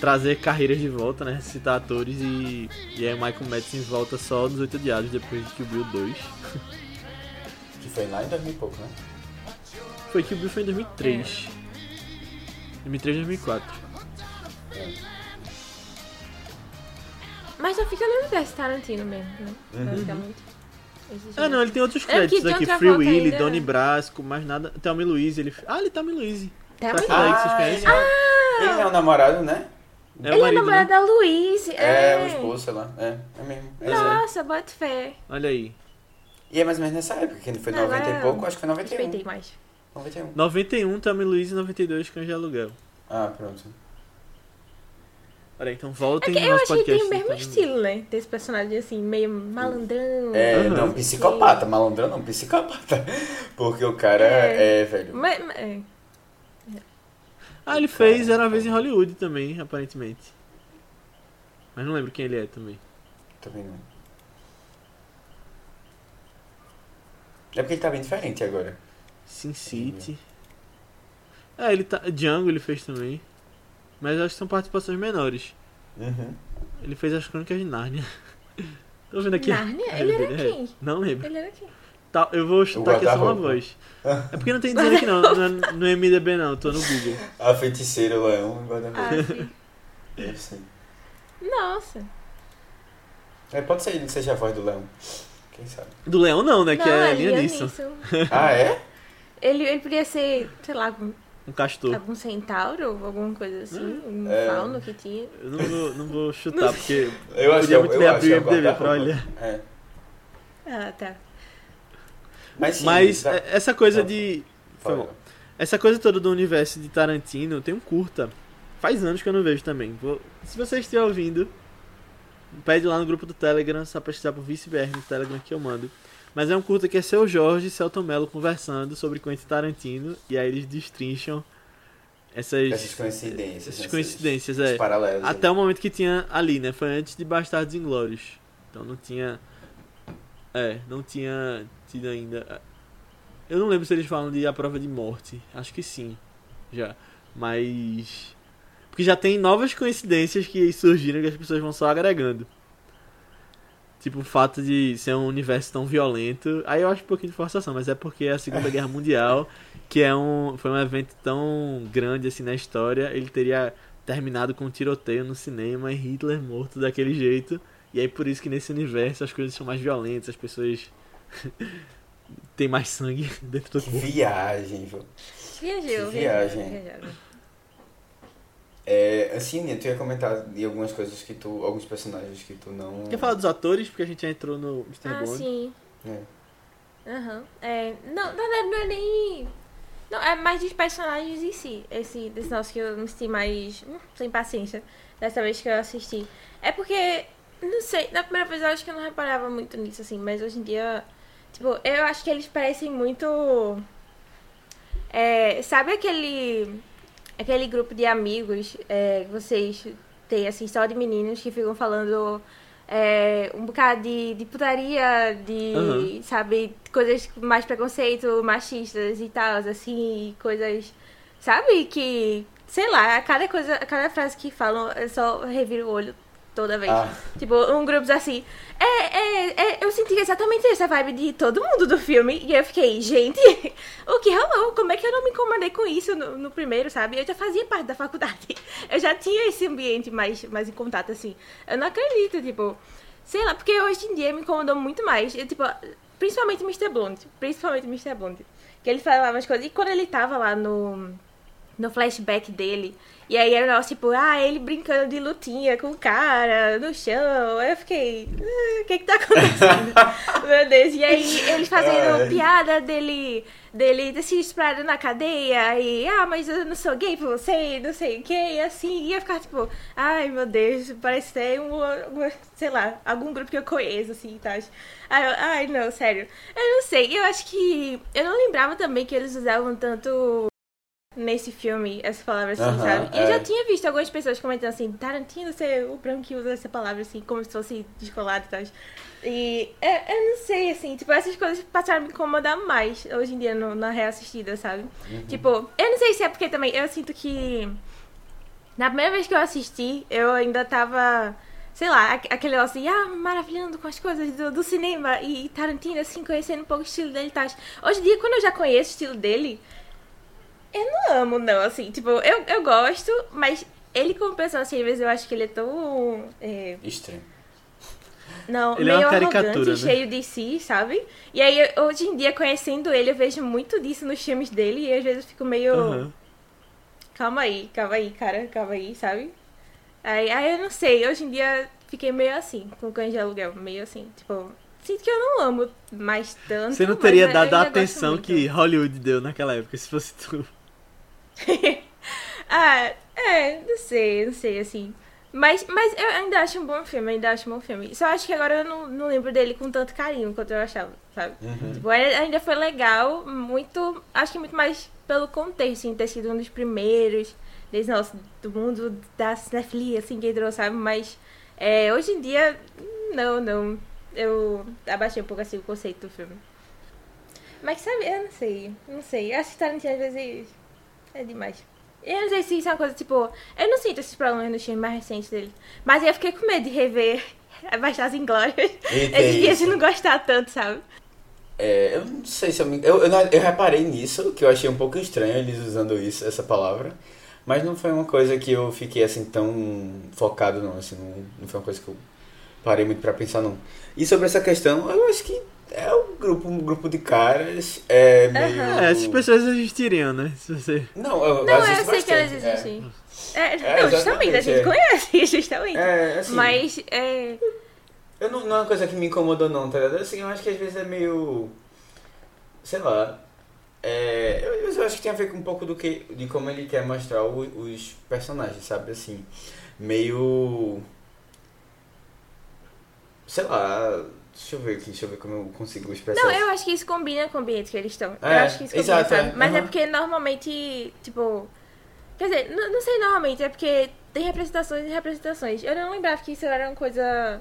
trazer carreiras de volta, né? Citar atores e. E aí o Michael Madsen volta só nos Oito Odiados depois de Kill Bill 2. Que foi lá em 2000 e pouco, né? Foi Kill Bill foi em 2003. 2003 2004. Mas só fica no universo Tarantino mesmo, né? Basicamente. Esses Ah, não, ele tem outros É, créditos aqui. Free Willy, ainda- Donnie Brasco, mais nada. Thelmy Louise, ele... Ah, ele tá Thelmy Louise. Thelmy é vocês Ah, ele, é, ele é o namorado, né? É ele é marido, namorado né? da Louise. É, É, o esposo, sei lá. É, é mesmo. É, é. Nossa, bota fé. Olha aí. E é mais ou menos nessa época, que foi Não, 90 agora e pouco, acho que foi 91. Respeitei mais. 91. 91, Thelmy Louise, 92, Cães de Aluguel. Ah, pronto. Olha, então É voltem no eu acho que tem o mesmo então. estilo, né? Desse personagem assim, meio malandrão. É, Aham. não, psicopata, malandrão não, psicopata. Porque o cara É. é, velho. Mas, mas- é. Ah, ele fez Era uma Vez em Hollywood também, aparentemente. Mas não lembro quem ele é também. Também não. É porque ele tá bem diferente agora. Sin City. É, ele tá... Django ele fez também. Mas eu acho que são participações menores. Uhum. Ele fez as Crônicas de Nárnia. Tô vendo aqui. Nárnia? Ele era É, quem? Não lembro. Ele era quem? Tá, eu vou chutar aqui só uma voz. É porque não tem dizendo aqui não, não é no MDB não, tô no Google. A feiticeira, o leão, guarda-roupa. Ah, sim. Deve ser. Nossa. É, pode ser ele que seja a voz do leão. Quem sabe? Do Leão não, né? Que não, é Liam é Neeson. Neeson. Ah, é? Ele, ele podia ser, sei lá, algum, Um castor. algum centauro, alguma coisa assim, um É. fauno que tinha. Eu não vou, não vou chutar, porque Eu acho que podia é o- muito eu bem acho abrir que é o o MDB pra olhar. É. Ah, tá. Mas sim, Mas tá- essa coisa de... Foi mal. Essa coisa toda do universo de Tarantino tem um curta. Faz anos que eu não vejo também. Vou- Se você estiver ouvindo, pede lá no grupo do Telegram, só pesquisar por ViceBR no Telegram que eu mando. Mas é um curta que é seu Jorge e Celton Mello conversando sobre Quentin Tarantino. E aí eles destrincham essas, Essas coincidências. essas coincidências, esses é. paralelos. Até o momento que tinha ali, né? Foi antes de Bastardos Inglórios. Então não tinha. É, não tinha ainda. Eu não lembro se eles falam de A Prova de Morte. Acho que sim. Já. Mas. Porque já tem novas coincidências que surgiram que as pessoas vão só agregando. Tipo o fato de ser um universo tão violento. Aí eu acho um pouquinho de forçação, mas é porque é a Segunda Guerra Mundial, que é um, foi um evento tão grande assim na história, ele teria terminado com um tiroteio no cinema e Hitler morto daquele jeito. E aí por isso que nesse universo as coisas são mais violentas, as pessoas têm mais sangue dentro do Que corpo. viagem, viu? Viajou, Que viagem. viajou. É, assim, Nia, tu ia comentar de algumas coisas que tu. alguns personagens que tu não. Quer falar dos atores? Porque a gente já entrou no Mr. Ah, Bond. sim. É. Aham. É, não, na verdade não é nem Não, é mais dos personagens em si. Esse, desse nosso que eu me senti mais hum, sem paciência dessa vez que eu assisti. É porque, não sei, na primeira vez eu acho que eu não reparava muito nisso, assim, mas hoje em dia, tipo, eu acho que eles parecem muito. É, sabe aquele. aquele grupo de amigos é, que vocês têm, assim, só de meninos que ficam falando. é, um bocado de, de putaria, de, Aham. sabe, coisas mais preconceito, machistas e tal, assim, coisas, sabe, que, sei lá, a cada coisa, a cada frase que falam, eu só reviro o olho toda vez. Ah. Tipo, um grupo assim, é, é, é, eu senti exatamente essa vibe de todo mundo do filme, e eu fiquei, gente, o que rolou? Como é que eu não me incomodei com isso no, no primeiro, sabe? Eu já fazia parte da faculdade, eu já tinha esse ambiente mais, mais em contato, assim. Eu não acredito, tipo, sei lá, porque hoje em dia me incomodou muito mais, eu, tipo, principalmente Mr. Blonde, principalmente Mr. Blonde, que ele falava as coisas, e quando ele tava lá no no flashback dele. E aí era o negócio, tipo, ah, ele brincando de lutinha com o cara no chão. Aí eu fiquei, "Ah, o que que tá acontecendo? Meu Deus. E aí eles fazendo Ai. piada dele, dele ter se disparado na cadeia. E, ah, mas eu não sou gay pra você, não sei o que. E assim, ia ficar tipo, ai meu Deus, parece ser um, um, sei lá, algum grupo que eu conheço, assim, tá? Ai, eu- ai, não, sério. Eu não sei, eu acho que. Eu não lembrava também que eles usavam tanto nesse filme essa palavra assim, Aham, sabe? E eu é. já tinha visto algumas pessoas comentando assim, Tarantino ser o branco que usa essa palavra assim, como se fosse descolado e tal. E é, eu não sei, assim, tipo, essas coisas passaram a me incomodar mais hoje em dia no- na reassistida, sabe? Tipo, eu não sei se é porque também eu sinto que na primeira vez que eu assisti, eu ainda tava, sei lá, aqu- aquele negócio de, ah, maravilhando com as coisas do, do cinema e Tarantino, assim, conhecendo um pouco o estilo dele e tal. Hoje em dia, quando eu já conheço o estilo dele, eu não amo, não, assim, tipo, eu, eu gosto, mas ele como pessoa, assim, às vezes eu acho que ele é tão. é, Estranho. não, Ele é meio caricatura, arrogante, né? cheio de si, sabe? E aí, hoje em dia, conhecendo ele, eu vejo muito disso nos filmes dele e às vezes eu fico meio. Aham. Calma aí, calma aí, cara, calma aí, sabe? Aí, aí eu não sei, hoje em dia fiquei meio assim, com o cães de aluguel, meio assim, tipo. Sinto que eu não amo mais tanto. Você não teria dado a atenção que Hollywood deu naquela época, se fosse tu. ah, é, não sei, não sei, assim. Mas, mas eu ainda acho um bom filme, ainda acho um bom filme. Só acho que agora eu não, não lembro dele com tanto carinho quanto eu achava, sabe? Tipo, ainda ainda foi legal, muito. Acho que muito mais pelo contexto, assim, ter sido um dos primeiros, desde nosso, do mundo da cinefilia, assim, que entrou, sabe? Mas é, hoje em dia, não, não. Eu abaixei um pouco assim o conceito do filme. Mas sabe, eu não sei, não sei. Eu acho que Tarantino às vezes é demais. Eu não sei se isso é uma coisa, tipo, eu não sinto esses problemas nos filmes mais recentes dele. Mas eu fiquei com medo de rever Bastardos Inglórios. Eita, Esses dias de não gostar tanto, sabe? É, eu não sei se eu me. Eu, eu, eu reparei nisso, que eu achei um pouco estranho eles usando isso, essa palavra. Mas não foi uma coisa que eu fiquei assim tão focado, não. Assim, não, não foi uma coisa que eu parei muito pra pensar, não. E sobre essa questão, eu acho que é um grupo, um grupo de caras. É meio. É, essas pessoas existiriam, né? Se você. Não, eu, Não, eu sei que elas bastante, é. existem. É, É, não, justamente, a gente é. conhece, justamente. É, assim. Mas, é. Eu não, não é uma coisa que me incomodou não, tá ligado? Assim, eu acho que às vezes é meio. Sei lá. É, eu, eu acho que tem a ver com um pouco do que. de como ele quer mostrar o- os personagens, sabe? Assim. Meio. Sei lá. Deixa eu ver aqui, deixa eu ver como eu consigo expressar Não, isso. eu acho que isso combina com o ambiente que eles estão. eu É, acho que isso combina, exato, sabe? é. Mas é Aham. porque normalmente, tipo. Quer dizer, não, não sei normalmente, é porque tem representações e representações. Eu não lembrava que isso era uma coisa.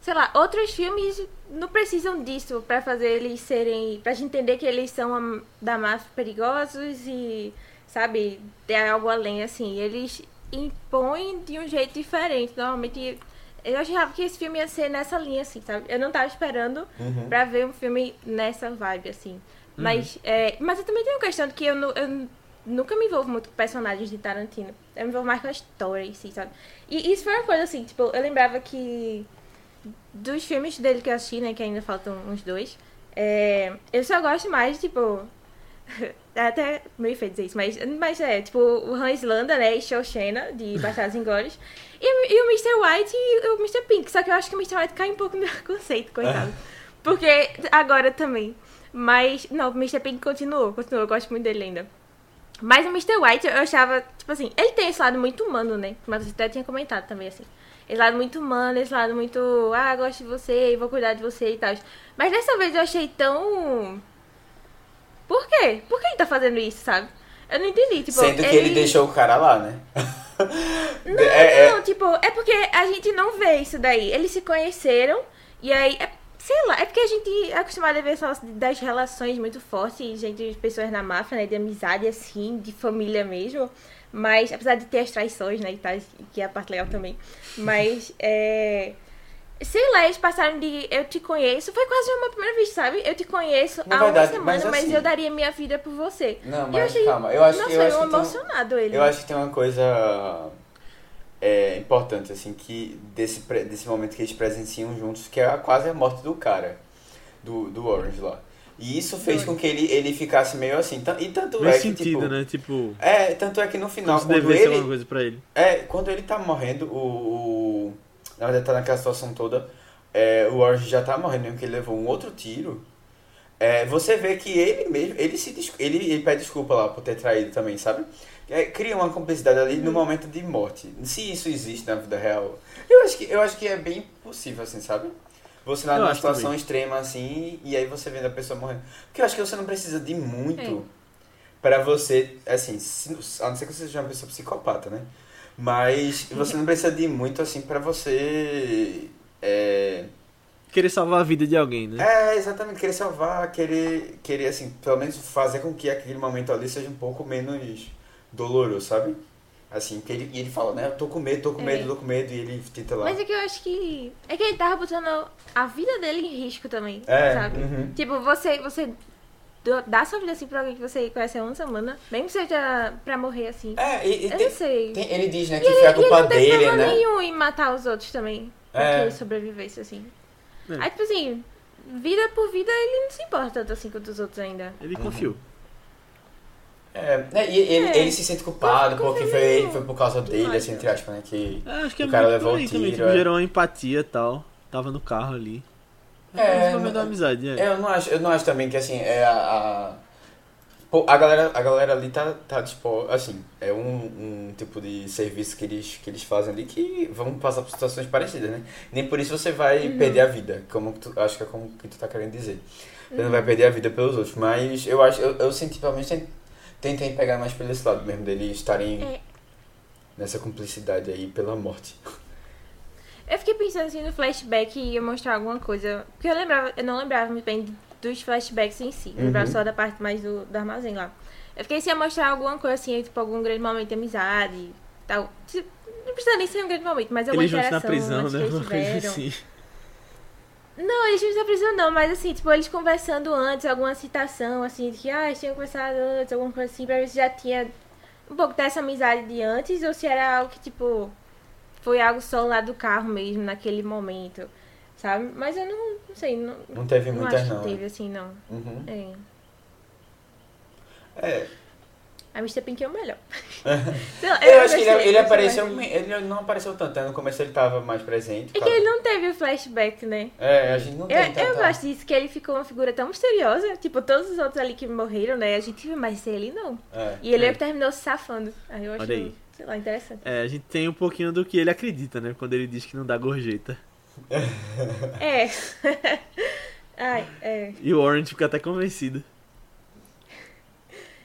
Sei lá, outros filmes não precisam disso pra fazer eles serem. pra gente entender que eles são da máfia perigosos e, sabe, é algo além, assim. Eles impõem de um jeito diferente. Normalmente. Eu achava que esse filme ia ser nessa linha, assim, sabe? Eu não tava esperando Uhum. pra ver um filme nessa vibe, assim. Mas, é, mas eu também tenho uma questão de que eu, nu- eu nunca me envolvo muito com personagens de Tarantino. Eu me envolvo mais com a história em si, sabe? E isso foi uma coisa assim, tipo, eu lembrava que dos filmes dele que eu assisti, né, que ainda faltam uns dois, é, eu só gosto mais, tipo. É até meio feio dizer isso, mas, mas é, tipo, o Hans Landa, né, e Shoshana, de Bastardos Inglórios, e, e o Mr. White e o Mr. Pink, só que eu acho que o Mr. White cai um pouco no meu conceito, coitado. Porque agora também. Mas, não, o Mr. Pink continuou, continuou, eu gosto muito dele ainda. Mas o Mr. White eu achava, tipo assim, ele tem esse lado muito humano, né? Mas você até tinha comentado também, assim. Esse lado muito humano, esse lado muito, ah, gosto de você, vou cuidar de você e tal. Mas dessa vez eu achei tão. Por quê? Por que ele tá fazendo isso, sabe? Eu não entendi, tipo. Sendo que ele deixou o cara lá, né? Não, É- é- não, tipo, é porque a gente não vê isso daí. Eles se conheceram e aí, é- sei lá, é porque a gente é acostumado a ver só das relações muito fortes, gente, pessoas na máfia, né, de amizade, assim, de família mesmo. Mas, apesar de ter as traições, né, e tal, que é a parte legal também. Mas, é... Sei lá, eles passaram de eu te conheço, foi quase uma primeira vez, sabe? Eu te conheço Na há verdade, uma semana, mas mas, assim- eu daria minha vida por você. Não, E eu mas achei, calma, eu acho, nossa, eu acho eu que tem um- emocionado ele. Eu acho que tem uma coisa é, importante, assim, que desse, desse momento que eles presenciam juntos, que é a- quase a morte do cara, do, do Orange lá. E isso fez com que ele, ele ficasse meio assim. E tanto Nesse é que, sentido, tipo, né? Tipo, É, tanto é que no final, quando ele, coisa pra ele. é, quando ele tá morrendo, o, o- Na verdade, tá naquela situação toda, é, o Orange já tá morrendo, mesmo que ele levou um outro tiro. É, você vê que ele mesmo, ele se ele, ele pede desculpa lá por ter traído também, sabe? É, cria uma cumplicidade ali Uhum. no momento de morte. Se isso existe na vida real, eu acho que, eu acho que é bem possível, assim, sabe? Você lá Eu numa situação também. extrema assim, e aí você vendo a pessoa morrendo. Porque eu acho que você não precisa de muito É. pra você, assim, se- a não ser que você seja uma pessoa psicopata, né? Mas você não precisa de muito assim pra você. É, Querer salvar a vida de alguém, né? é, exatamente, querer salvar, querer, querer, assim, pelo menos fazer com que aquele momento ali seja um pouco menos doloroso, sabe? Assim, que ele, e ele fala, né? Eu tô com medo, tô com É. medo, tô com medo, e ele tenta lá. Mas é que eu acho que. É que ele tava botando a vida dele em risco também, É, sabe? uhum. Tipo, você, você dá sua vida assim pra alguém que você conhece há uma semana, mesmo que seja pra morrer assim. É, e, e eu tem- não sei. tem- ele diz, né, E que ele, foi a e ele culpa não teve dele, problema né? nenhum em matar os outros também. Pra É. que ele sobrevivesse, assim. É. Aí, tipo assim, vida por vida, ele não se importa tanto assim quanto os outros ainda. Ele confiou. É, né, e ele, É. ele se sente culpado porque foi, foi por causa dele, Demais, assim, entre aspas, né? Que É, acho que é O cara muito levou o também, tiro, tipo, é. gerou uma empatia e tal. Tava no carro ali. É, É, da amizade, é. Eu não acho, eu não acho também que assim, é a. a... A galera, a galera ali tá, tá disposta, assim, é um, um tipo de serviço que eles, que eles fazem ali que vão passar por situações parecidas, né? Nem por isso você vai Uhum. perder a vida, como tu, acho que é como que tu tá querendo dizer. Você Uhum. não vai perder a vida pelos outros, mas eu acho, eu, eu senti, pelo menos, ten- tentei pegar mais pelo esse lado mesmo, deles estarem É. nessa cumplicidade aí pela morte. Eu fiquei pensando assim no flashback e ia mostrar alguma coisa. Porque eu lembrava, eu não lembrava muito bem dos flashbacks em si. Eu lembrava Uhum. só da parte mais do, do armazém lá. Eu fiquei se ia mostrar alguma coisa assim, tipo, algum grande momento de amizade tal. Não precisa nem ser um grande momento, mas alguma Eles juntos interação na prisão, né? eles assim. Não, eles juntos na prisão não, mas assim, tipo, eles conversando antes, alguma citação, assim, de que, ah, eles tinham conversado antes, alguma coisa assim, pra ver se já tinha um pouco dessa amizade de antes, ou se era algo que, tipo, foi algo só lá do carro mesmo, naquele momento, sabe? Mas eu não, não sei, não, Não teve não muitas acho não. que né? teve, assim, não. Uhum. É. É, A Mr. Pink é o melhor. Sei lá, eu acho que ele, ele apareceu, mais. ele não apareceu tanto, né? no começo ele tava mais presente. É que ele não teve o flashback, né? É, a gente não tem Eu, eu tanta- gosto disso, que ele ficou uma figura tão misteriosa. Tipo, todos os outros ali que morreram, né? A gente viu, mas ele não. É. E ele É. terminou se safando. Aí eu acho, Olha aí. Sei lá, interessante. É, a gente tem um pouquinho do que ele acredita, né? Quando ele diz que não dá gorjeta. É. Ai, é. E o Orange fica até convencido.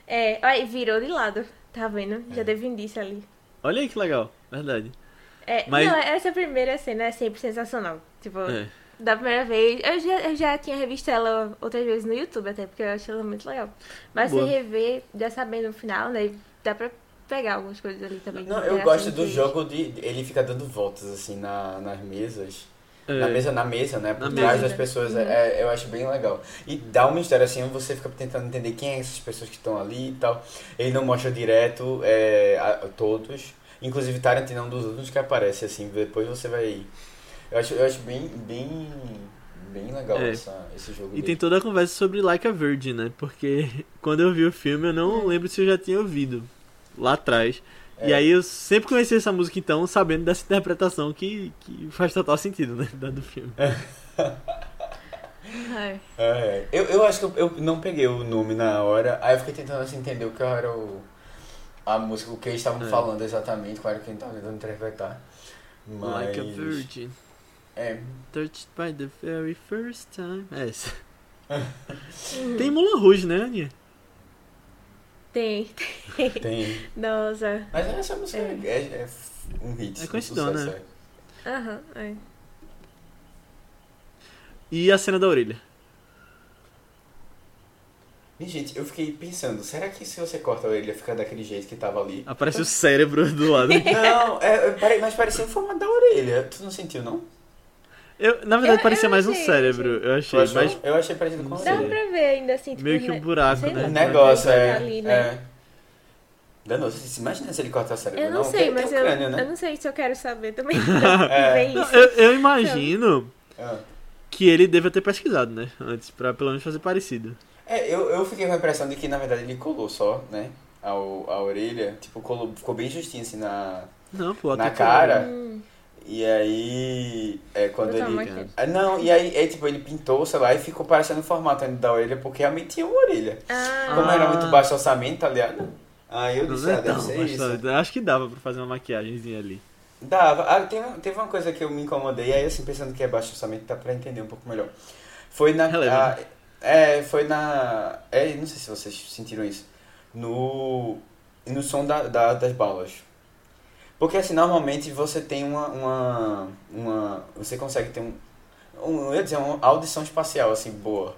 É, aí virou de lado. Tá vendo? Já teve indício ali. Olha aí que legal, verdade. É, Mas- Não, essa primeira cena é sempre sensacional. Tipo, É. da primeira vez. Eu já, eu já tinha revisto ela outras vezes no YouTube, até porque eu achei ela muito legal. Mas Boa. você rever, já sabendo o final, né? Dá pra pegar algumas coisas ali também. Não, eu interação gosto do jogo de. de- Ele fica dando voltas assim na, nas mesas. É. Na mesa, na mesa, né? Por Na trás mesa. das pessoas. Uhum. É, eu acho bem legal. E dá um mistério assim, você fica tentando entender quem é essas pessoas que estão ali e tal. Ele não mostra direto é, a, a todos. Inclusive Tarantino é um dos últimos que aparece, assim, depois você vai. Eu acho, eu acho bem, bem, bem legal É. essa, esse jogo. E dele. tem toda a conversa sobre Like a Virgin, né? Porque quando eu vi o filme eu não lembro se eu já tinha ouvido lá atrás. E É. aí eu sempre conheci essa música então, sabendo dessa interpretação que, que faz total sentido, né? Da do filme. Ai. É, eu, eu acho que eu, eu não peguei o nome na hora, aí eu fiquei tentando assim, entender o que era o. a música, o que eles estavam É. falando exatamente, qual era quem tava tentando interpretar. Mas. Like a virgin, É. touched by the very first time. É essa. Tem Mulan Rouge, né, Aninha? Tem. Tem. Nossa. Mas essa música é, É. é- um hit. É sucesso, né? é. Aham, é. E a cena da orelha. E, gente, eu fiquei pensando, será que se você corta a orelha fica daquele jeito que tava ali? Aparece o cérebro do lado. Não, é, é, mas parecia em forma da orelha. Tu não sentiu, não? Eu, na verdade, Eu- parecia eu mais um achei, cérebro, eu achei. achou? Mas Eu achei parecido com Não a sei. Dá pra ver ainda assim, tipo, Meio que um né? buraco, né? O negócio é. ali, né? é. Danoso, você imagina se ele corta o cérebro? Eu não, porque sei, mas o eu, crânio, né? eu não sei se eu quero saber também. É. Não, eu, eu imagino Ah. que ele deva ter pesquisado, né? Antes, pra pelo menos fazer parecido. É, eu, eu fiquei com a impressão de que na verdade ele colou só, né? A, a orelha, tipo, colou, ficou bem justinho assim na, Não, pô, na cara. Hum, E aí. É quando botar ele. aqui. Ah, Não, e aí, é, tipo, ele pintou, sei lá, e ficou parecendo o formato ainda da orelha, porque realmente tinha uma orelha. Ah, Como era muito baixo orçamento, tá ligado? Aí eu Não disse, é ah, deve tão ser isso. Acho que dava pra fazer uma maquiagemzinha ali. Dava. Ah, teve, teve uma coisa que eu me incomodei, aí assim, pensando que é baixo orçamento, dá pra entender um pouco melhor. Foi na. A- né? é, foi na. É, não sei se vocês sentiram isso. No. No som da, da- das balas. Porque assim, normalmente você tem uma. uma, uma você consegue ter um, um. Eu ia dizer, uma audição espacial, assim, boa.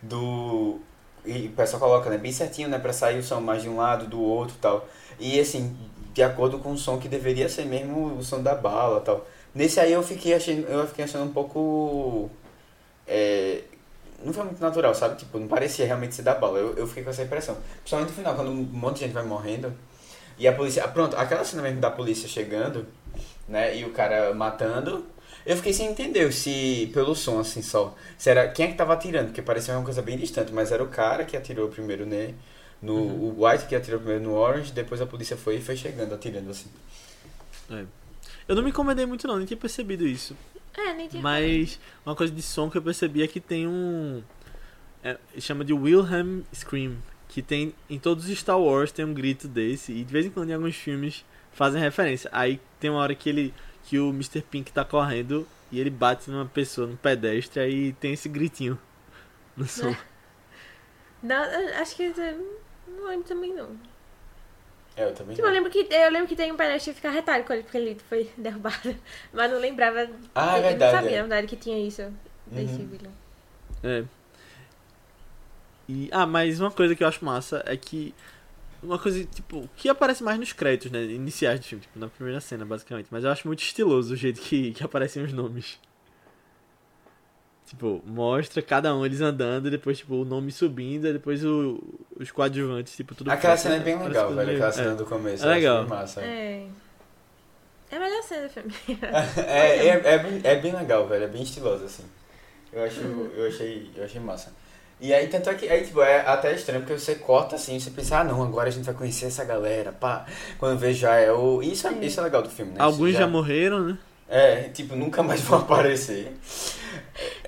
Do. E o pessoal coloca, né, bem certinho, né, pra sair o som mais de um lado, do outro tal. E assim, de acordo com o som que deveria ser mesmo o som da bala tal. Nesse aí eu fiquei achando, eu fiquei achando um pouco. É, não foi muito natural, sabe? Tipo, não parecia realmente ser da bala. Eu, eu fiquei com essa impressão. Principalmente no final, quando um monte de gente vai morrendo. E a polícia. ah, Pronto, aquela cena mesmo da polícia chegando, né? E o cara matando. Eu fiquei sem entender se, pelo som assim só, se era quem é que tava atirando, porque parecia uma coisa bem distante, mas era o cara que atirou primeiro né, no o White que atirou primeiro no Orange, depois a polícia foi e foi chegando atirando assim. Eu não me incomodei muito não, nem tinha percebido isso. é, nem tinha. Mas uma coisa de som que eu percebi é que tem um. É, chama de Wilhelm Scream. Que tem. Em todos os Star Wars tem um grito desse. E de vez em quando em alguns filmes fazem referência. Aí tem uma hora que ele. que o Mr. Pink tá correndo e ele bate numa pessoa, num pedestre, aí tem esse gritinho no som. Não, eu acho que. eu Não lembro também não. É, eu também. Tipo, eu não. lembro que, eu lembro que tem um pedestre que fica retalho com ele, porque ele foi derrubado. Mas não lembrava. Ah, é eu verdade, não sabia, é. na verdade, que tinha isso. Desse Uhum. vilão. É. E, ah, mas uma coisa que eu acho massa é que. Uma coisa, tipo, que aparece mais nos créditos, né? Iniciais do filme, tipo, na primeira cena, basicamente. Mas eu acho muito estiloso o jeito que, que aparecem os nomes. Tipo, mostra cada um eles andando, e depois, tipo, o nome subindo, e depois o, os coadjuvantes, tipo, tudo Aquela cena é bem legal, velho. Aquela cena é. do começo. É legal. bem massa. É, É. É a melhor cena do filme. é, é, é bem, é bem legal, velho. É bem estiloso, assim. Eu, acho, eu, achei, eu achei massa. E aí, tanto é que, aí, tipo, é até estranho, porque você corta assim, você pensa, ah, não, agora a gente vai conhecer essa galera, pá. Quando vê já é o... Isso é, isso é legal do filme, né? Alguns Isso já morreram, né? É, tipo, nunca mais vão aparecer.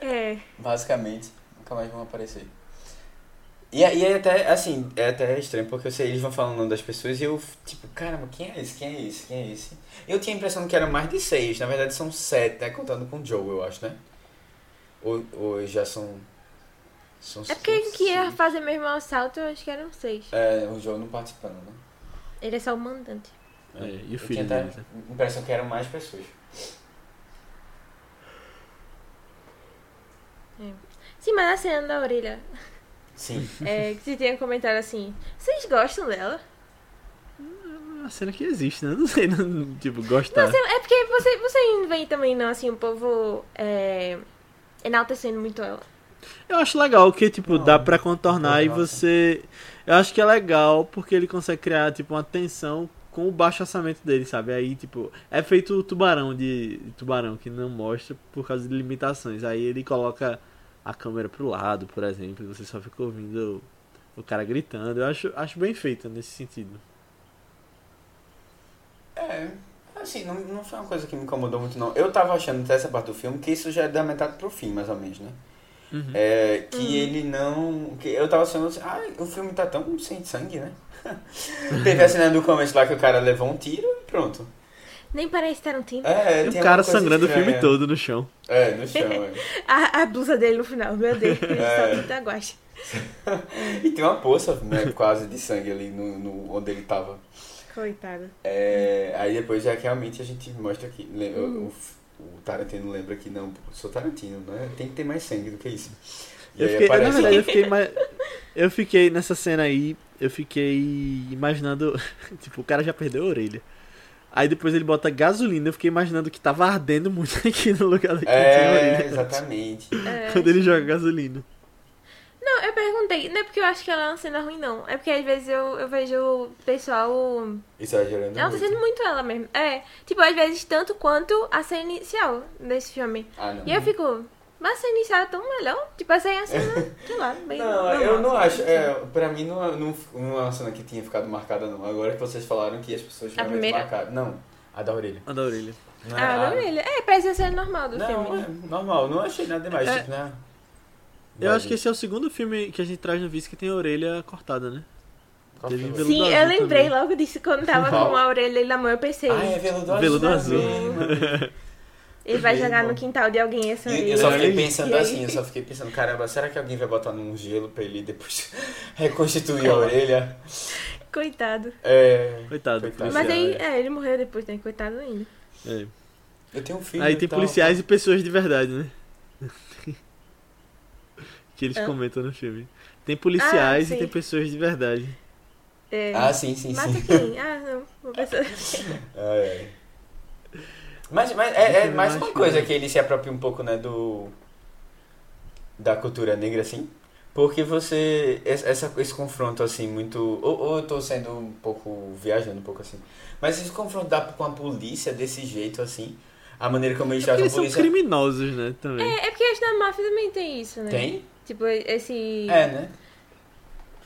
É. Basicamente, nunca mais vão aparecer. E aí é até, assim, é até estranho, porque eu sei, eles vão falando o nome das pessoas e eu, tipo, caramba, quem é esse? Quem é esse? Quem é esse? Eu tinha a impressão que eram mais de seis, na verdade são sete, né? Contando com o Joe, eu acho, né? Ou, ou já são... são É porque são que ia fazer mesmo o assalto, eu acho que eram seis. É, o Joe não participando, né? Ele é só o mandante. É, e o eu filho tinha até deles, né? a impressão que eram mais pessoas. Sim, mas a cena da orelha. Sim. É, que você tinha comentado assim. Vocês gostam dela? É uma cena que existe, né? Não sei, não, tipo, gostar. Não, você- é porque você, você vem também, não, assim, o povo é, enaltecendo muito ela. Eu acho legal que, tipo, Não, dá pra contornar e você. Eu acho que é legal porque ele consegue criar, tipo, uma tensão com o baixo orçamento dele, sabe? Aí, tipo, é feito o tubarão de, de tubarão, que não mostra por causa de limitações. Aí ele coloca a câmera pro lado, por exemplo, e você só fica ouvindo o, o cara gritando. Eu acho, acho bem feito nesse sentido. É, assim, não, não foi uma coisa que me incomodou muito, não. Eu tava achando até essa parte do filme que isso já é da metade pro fim, mais ou menos, né? É, que ele não. Que eu tava achando assim, ah, o filme tá tão sem sangue, né? Teve a cena do começo lá que o cara levou um tiro e pronto. Nem parece Tarantino. É, E tem o cara sangrando o estranha. filme todo no chão. É, no chão, é. A, a blusa dele no final, meu Deus, ele É. só guache. E tem uma poça, né, quase de sangue ali no, no- onde ele tava. Coitado. É, aí depois já que realmente a gente mostra que le- Hum. o, o Tarantino lembra que não, sou Tarantino, né? Tem que ter mais sangue do que isso. E Eu fiquei, na aparece verdade, eu fiquei, eu fiquei nessa cena aí, eu fiquei imaginando, tipo, o cara já perdeu a orelha. Aí depois ele bota gasolina, eu fiquei imaginando que tava ardendo muito aqui no lugar tinha É, orelha. exatamente. É. Quando ele joga gasolina. Não, eu perguntei, não é porque eu acho que ela é uma cena ruim, não. É porque às vezes eu, eu vejo o pessoal. Exagerando. Ela tá muito. sendo muito ela mesmo. É, tipo, às vezes tanto quanto a cena inicial desse filme. Ah, não. E eu fico, mas a cena inicial é tão melhor. Tipo, essa aí é a cena, sei lá, bem. Não, normal, eu não acho. É, pra mim não, não, não é uma cena que tinha ficado marcada, não. Agora que vocês falaram que as pessoas A realmente primeira? marcaram. Não, a da orelha. É A da orelha. Não, Ah, a- não, ele. É, parece a cena normal do Não, filme. é normal, não achei nada demais, É. tipo, né? Eu acho que esse é o segundo filme que a gente traz no Vice que tem a orelha cortada, né? Sim, azul eu lembrei também. logo disso quando tava Qual? com a orelha na mão, eu pensei. Ah, é veludo azul. Veludo azul. mesmo. ele vai jogar no quintal de alguém essa orelha. eu só fiquei pensando assim, eu só fiquei pensando, caramba, será que alguém vai botar num gelo pra ele depois reconstituir a orelha? Coitado. É. Coitado. Coitado. Mas aí, policial, é, ele morreu depois, né? Coitado ainda. é. Eu tenho um filho. Aí tem tal. policiais e pessoas de verdade, né? Que eles Hã? comentam no filme. Tem policiais Ah, e tem pessoas de verdade. É, Ah, sim, sim, Mata sim. quem? Ah, não. Uma pessoa. Ai. Mas, mas é, é filme mais uma coisa que- ele se apropria um pouco, né, do... Da cultura negra, assim. Porque você... Essa, esse confronto, assim, muito... Ou, ou eu tô sendo um pouco... Viajando um pouco, assim. Mas esse confronto da- com a polícia desse jeito, assim... A maneira como eles Porque tratam a eles são polícia... criminosos, né? Também. É, é porque acho que na máfia também tem isso, né? Tem? Tipo, esse. É, né?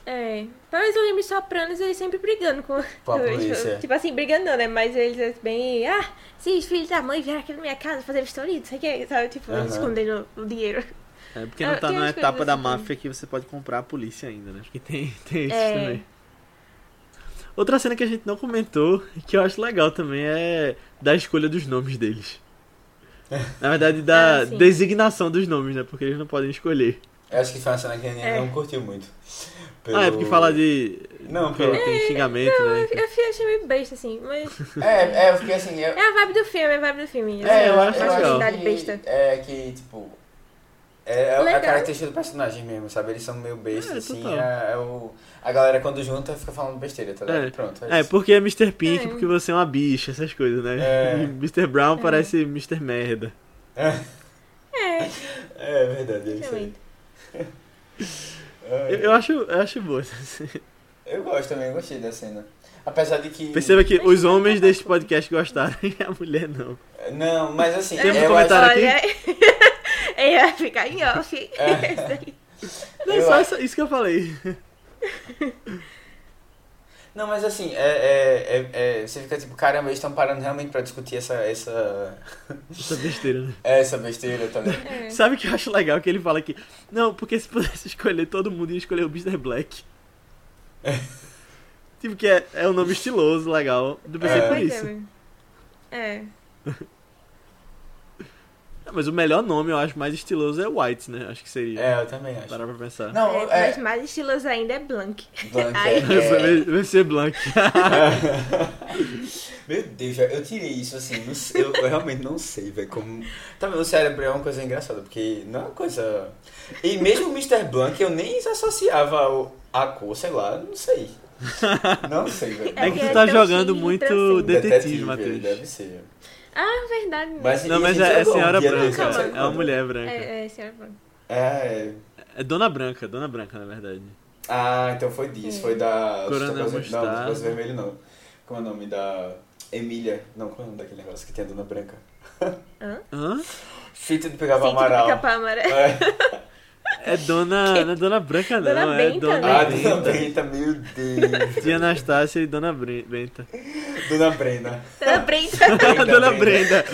É. Pelo menos eu lembro de Sopranos, eles sempre brigando com, Com a polícia. Tipo assim, brigando não, né? Mas eles bem. Ah, se os filhos da mãe vieram aqui na minha casa fazer vistoria, não sei o que, sabe? Tipo, Aham. escondendo o dinheiro. É porque Ah, não tá tem numa umas etapa da assim. máfia que você pode comprar a polícia ainda, né? Porque tem, tem isso É. também. Outra cena que a gente não comentou, e que eu acho legal também, é da escolha dos nomes deles. Na verdade, da Ah, designação dos nomes, né? Porque eles não podem escolher. Eu acho que foi uma cena que a Aninha É. não curtiu muito. Ah, é porque fala de. Não, porque pelo... tem xingamento, Eu, né? eu fui- achei meio besta, assim, mas. É, é, eu fiquei assim... Eu... É a vibe do filme, é a vibe do filme. É, eu acho, eu eu acho que, besta. é que, tipo, é, é a característica do personagem mesmo, sabe? Eles são meio bestas, É, assim, é, é o, a galera quando junta fica falando besteira, tá ligado? É. Pronto, É, isso. porque é Mr. Pink, É. porque você é uma bicha, essas coisas, né? É. E Mr. Brown parece Mr. Merda. É, É verdade, é isso aí. É, Eu, eu acho, eu acho boa essa cena. eu gosto também, eu gostei da cena. Apesar de que... Perceba que os homens deste podcast gostaram e a mulher não. Não, mas assim, Temos eu comentário acho... aqui? Olha, ele vai ficar em off. É. Não, Eu só acho- isso que eu falei. Não, mas assim, é, é, é, é- você fica tipo, caramba, eles estão parando realmente pra discutir essa, essa, Essa besteira, né? essa besteira, ligado? É. Sabe o que eu acho legal? Que ele fala que. Não, porque se pudesse escolher, todo mundo ia escolher o Mr. Black. tipo, que é, é um nome estiloso, legal. Do PC É. por é, isso. velho. É. Mas o melhor nome eu acho mais estiloso é White, né? Acho que seria. É, eu também acho. Parar pra pensar. Não, É, é... Mas mais estiloso ainda é Blank. Blank, Ai. é- Vai ser Blank. Meu Deus, eu tirei isso assim, não sei- eu, eu realmente não sei, velho, como... Também o cérebro é uma coisa engraçada, porque não é uma coisa... E mesmo o Mr. Blank eu nem associava o- a cor, sei lá, não sei. Não sei, velho. É que porque tu tá tão jogando muito detetive, ele Matheus. Deve ser. Ah, verdade. né? Mas, Não, mas é, é senhora dia branca. sabe É uma mulher branca. É, é, senhora Blank. É... É Dona Branca, Dona Branca, na verdade. Ah, então foi disso, É. foi da... Coronel Não, Mostarda. Não, Vermelho não. Como é o nome da... Emília. Não, qual é o nome daquele negócio que tem a Dona Branca? Hã? Fita de pegava tipo amaral. pica-pau amarelo. É. É Dona. Não é Dona Branca, não. Dona é Benta, Dona né? Ah, Dona Benta. Brenta, meu Deus. Tia Anastácia e Dona Bre- Benta. Dona Brenda. Dona Brenda. Dona Brenda.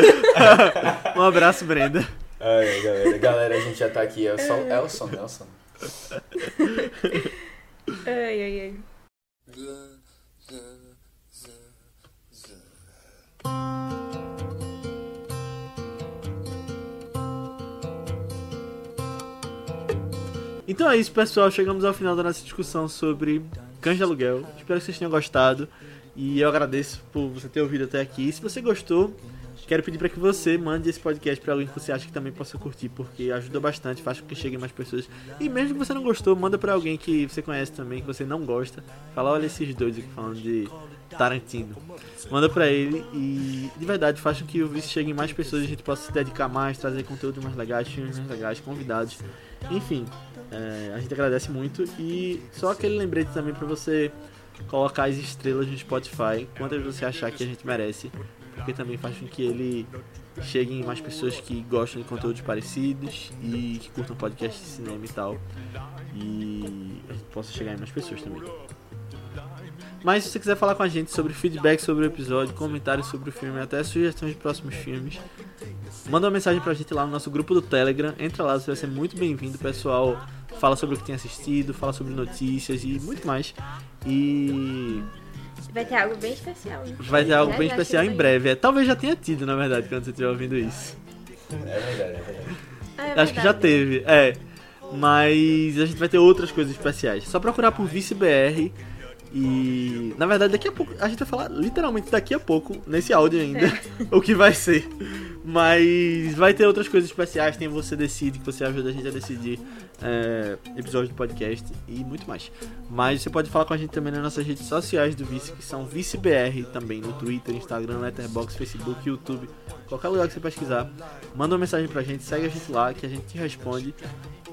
um abraço, Brenda. Ai, galera, galera, a gente já tá aqui. É o som, é o som, é o som. Ai, ai, ai. Então é isso, pessoal. Chegamos ao final da nossa discussão sobre Cães de Aluguel. Espero que vocês tenham gostado. E eu agradeço por você ter ouvido até aqui. Se você gostou, quero pedir para que você mande esse podcast para alguém que você acha que também possa curtir, porque ajuda bastante, faz com que cheguem mais pessoas. E mesmo que você não gostou, manda para alguém que você conhece também, que você não gosta. Fala, olha esses dois aqui falando de Tarantino. Manda pra ele e de verdade faz com que o vídeo chegue em mais pessoas e a gente possa se dedicar mais, trazer conteúdo mais legais, filmes mais legais, convidados. Enfim, é, a gente agradece muito e só aquele lembrete também pra você colocar as estrelas no Spotify, quantas você achar que a gente merece, porque também faz com que ele chegue em mais pessoas que gostam de conteúdos parecidos e que curtam podcast de cinema e tal. E a gente possa chegar em mais pessoas também. Mas se você quiser falar com a gente sobre feedback sobre o episódio, comentários sobre o filme, até sugestões de próximos filmes, manda uma mensagem pra gente lá no nosso grupo do Telegram. Entra lá, você vai ser muito bem-vindo. O pessoal fala sobre o que tem assistido, fala sobre notícias e muito mais. E Vai ter algo bem especial. né? vai ter algo bem já especial em breve. É, talvez já tenha tido, na verdade, quando você estiver ouvindo isso. É verdade, é verdade. Ah, é Acho que já teve, é. Mas a gente vai ter outras coisas especiais. Só procurar por Vice BR. E na verdade daqui a pouco. A gente vai falar literalmente daqui a pouco, nesse áudio ainda, o que vai ser. Mas vai ter outras coisas especiais, tem você decide, que você ajuda a gente a decidir é, episódios do podcast e muito mais. Mas você pode falar com a gente também nas nossas redes sociais do Vice, que são ViceBR também, no Twitter, Instagram, Letterboxd, Facebook, YouTube, qualquer lugar que você pesquisar. Manda uma mensagem pra gente, segue a gente lá, que a gente te responde.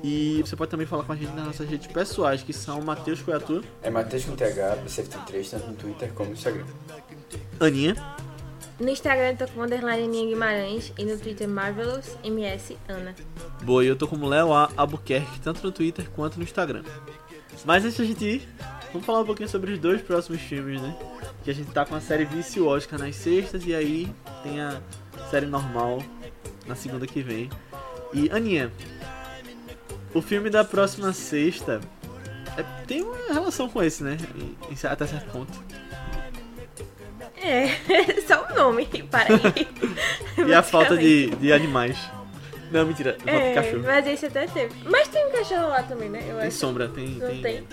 E você pode também falar com a gente nas nossas redes pessoais, que são Matheus Coiatu, É Matheus com TH, B73, tanto no Twitter como no Instagram. Aninha, No Instagram eu tô com underline Aninha Guimarães e no Twitter Marvelous MS Ana. Boa, e eu tô como Léo A. Albuquerque, tanto no Twitter quanto no Instagram. Mas antes da gente ir, vamos falar um pouquinho sobre os dois próximos filmes, né? Que a gente tá com a série Vice Oscar nas sextas e aí tem a série normal na segunda que vem. E Aninha, o filme da próxima sexta é- tem uma relação com esse, né? Em- em- até certo ponto. É, só o nome, para aí. E a falta de, de animais. Não, mentira, É, cachorro. mas esse até teve. Mas tem um cachorro lá também, né? Eu Tem acho. sombra, tem. Não tem, tem.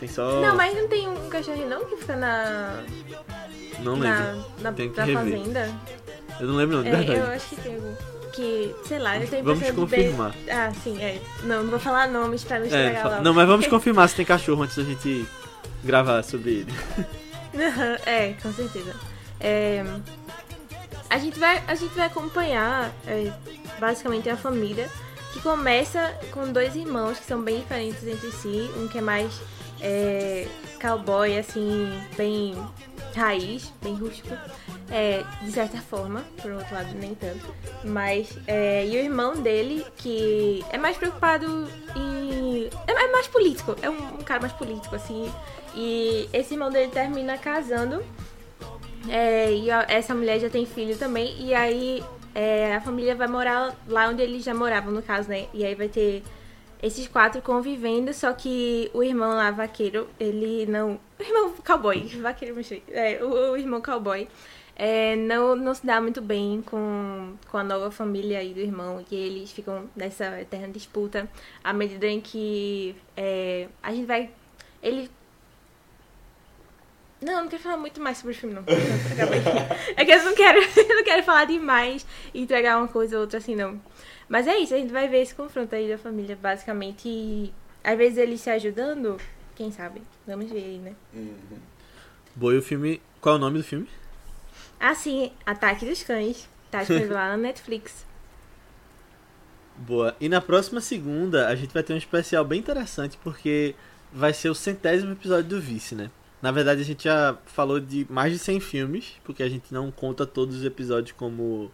tem só. Não, mas não tem um cachorrinho não que fica na. Não na, lembro. na, Tem que na rever. fazenda. Eu não lembro, não, de É, verdade. eu acho que tem algum. Que, sei lá, eu tenho Vamos confirmar. ver- Ah, sim, é. Não, não vou falar nomes pra não É, estragar lá. não, mas vamos confirmar se tem cachorro antes da gente gravar sobre ele. é, com certeza. É, a, gente vai, a gente vai acompanhar é, basicamente a família que começa com dois irmãos que são bem diferentes entre si. Um que é mais é, cowboy, assim, bem raiz, bem rústico. É, de certa forma, por outro lado, nem tanto. Mas, é, e o irmão dele, que é mais preocupado em. É, é mais político, é um, um cara mais político, assim. E esse irmão dele termina casando. É, e a- essa mulher já tem filho também. E aí é, a família vai morar lá onde eles já moravam, no caso, né? E aí vai ter esses quatro convivendo, só que o irmão lá, vaqueiro, ele não. O irmão cowboy, vaqueiro, é, o, o irmão cowboy. é, não, não se dá muito bem com, com a nova família aí do irmão, e eles ficam nessa eterna disputa à medida em que é, a gente vai. Ele não, não quero falar muito mais sobre o filme, não. É que eu não quero, eu não quero falar demais e entregar uma coisa ou outra assim, não. Mas é isso, a gente vai ver esse confronto aí da família, basicamente. E às vezes eles se ajudando, quem sabe? Vamos ver aí, né? Boa, e o filme. Qual é o nome do filme? Ah, sim, Ataque dos Cães. Tá disponível lá na Netflix. Boa. E na próxima segunda a gente vai ter um especial bem interessante porque vai ser o centésimo episódio do Vice, né? Na verdade a gente já falou de mais de 100 filmes, porque a gente não conta todos os episódios como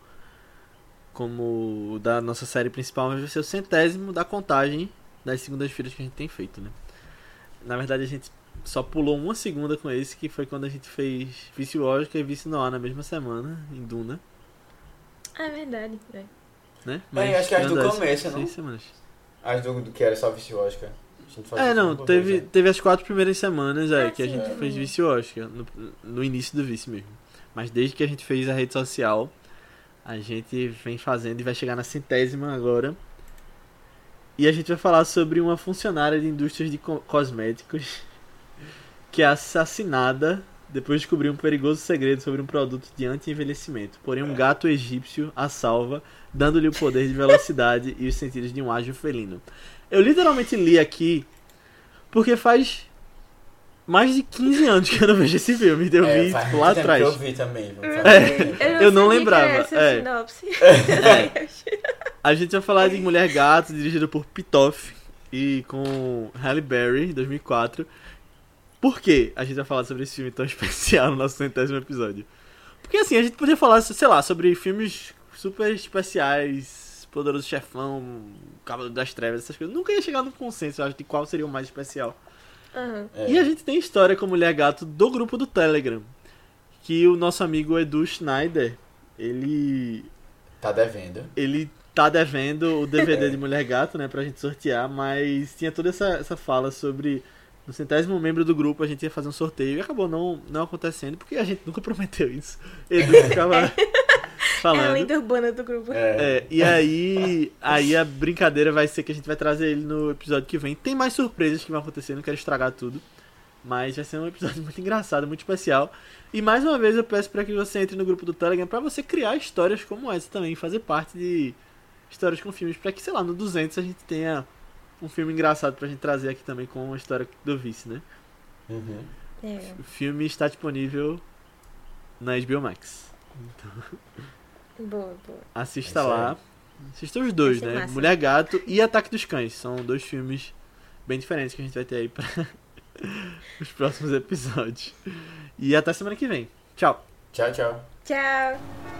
como o da nossa série principal, mas vai ser o centésimo da contagem das segundas-feiras que a gente tem feito, né? Na verdade a gente só pulou uma segunda com esse, que foi quando a gente fez Vice Oscar e Vice Noir na mesma semana, em Duna. Ah, é verdade. É. né? É, acho que as do começo, não? Seis semanas. As do, do que era só vice. A fazia É, não, teve, vez, né? teve as quatro primeiras semanas aí Ah, que a sim. gente fez Vice Oscar, no, no início do Vice mesmo. Mas desde que a gente fez a rede social, a gente vem fazendo e vai chegar na centésima agora. E a gente vai falar sobre uma funcionária de indústrias de co- cosméticos que é assassinada depois de descobrir um perigoso segredo sobre um produto de anti-envelhecimento. Porém, um gato egípcio a salva, dando-lhe o poder de velocidade e os sentidos de um ágil felino. Eu literalmente li aqui porque faz mais de 15 anos que eu não vejo esse filme. Eu É, vi faz tipo, lá tempo atrás. que Eu vi também. vamos Eu, falar. É. Eu não sabia que lembrava, era essa é. sinopse. A gente vai falar de Mulher Gato, dirigido por Pitoff e com Halle Berry, 2004. Por que a gente vai falar sobre esse filme tão especial no nosso centésimo episódio? Porque assim, a gente podia falar, sei lá, sobre filmes super especiais, Poderoso Chefão, Cavaleiro das Trevas, essas coisas. Nunca ia chegar num consenso, eu acho, de qual seria o mais especial. Aham. É. E a gente tem história com Mulher Gato do grupo do Telegram. Que o nosso amigo Edu Schneider, ele Tá devendo. ele tá devendo o DVD de Mulher Gato, né, pra gente sortear, mas tinha toda essa, essa fala sobre no centésimo membro do grupo a gente ia fazer um sorteio e acabou não, não acontecendo, porque a gente nunca prometeu isso. Edu ficava É a falando. lenda urbana do grupo. É. É, e aí, aí a brincadeira vai ser que a gente vai trazer ele no episódio que vem. Tem mais surpresas que vão acontecer, não quero estragar tudo. Mas vai ser um episódio muito engraçado, muito especial. E mais uma vez eu peço para que você entre no grupo do Telegram para você criar histórias como essa também, fazer parte de histórias com filmes, para que, sei lá, no 200 a gente tenha um filme engraçado pra gente trazer aqui também com uma história do Vice, né? Uhum. É. O filme está disponível na HBO Max. Boa, boa. Assista É lá. Assista os dois, ser né? massa. Mulher Gato e Ataque dos Cães. São dois filmes bem diferentes que a gente vai ter aí para os próximos episódios. E até semana que vem. Tchau. Tchau, tchau. Tchau.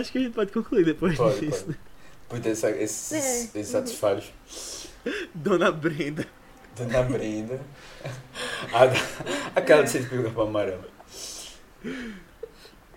Acho que a gente pode concluir depois Pode, disso. pode. Por ter essa, esses, É. esses atos falhos. Dona Brenda. Dona Brenda. A da- aquela de ser de pica-pau amarelo.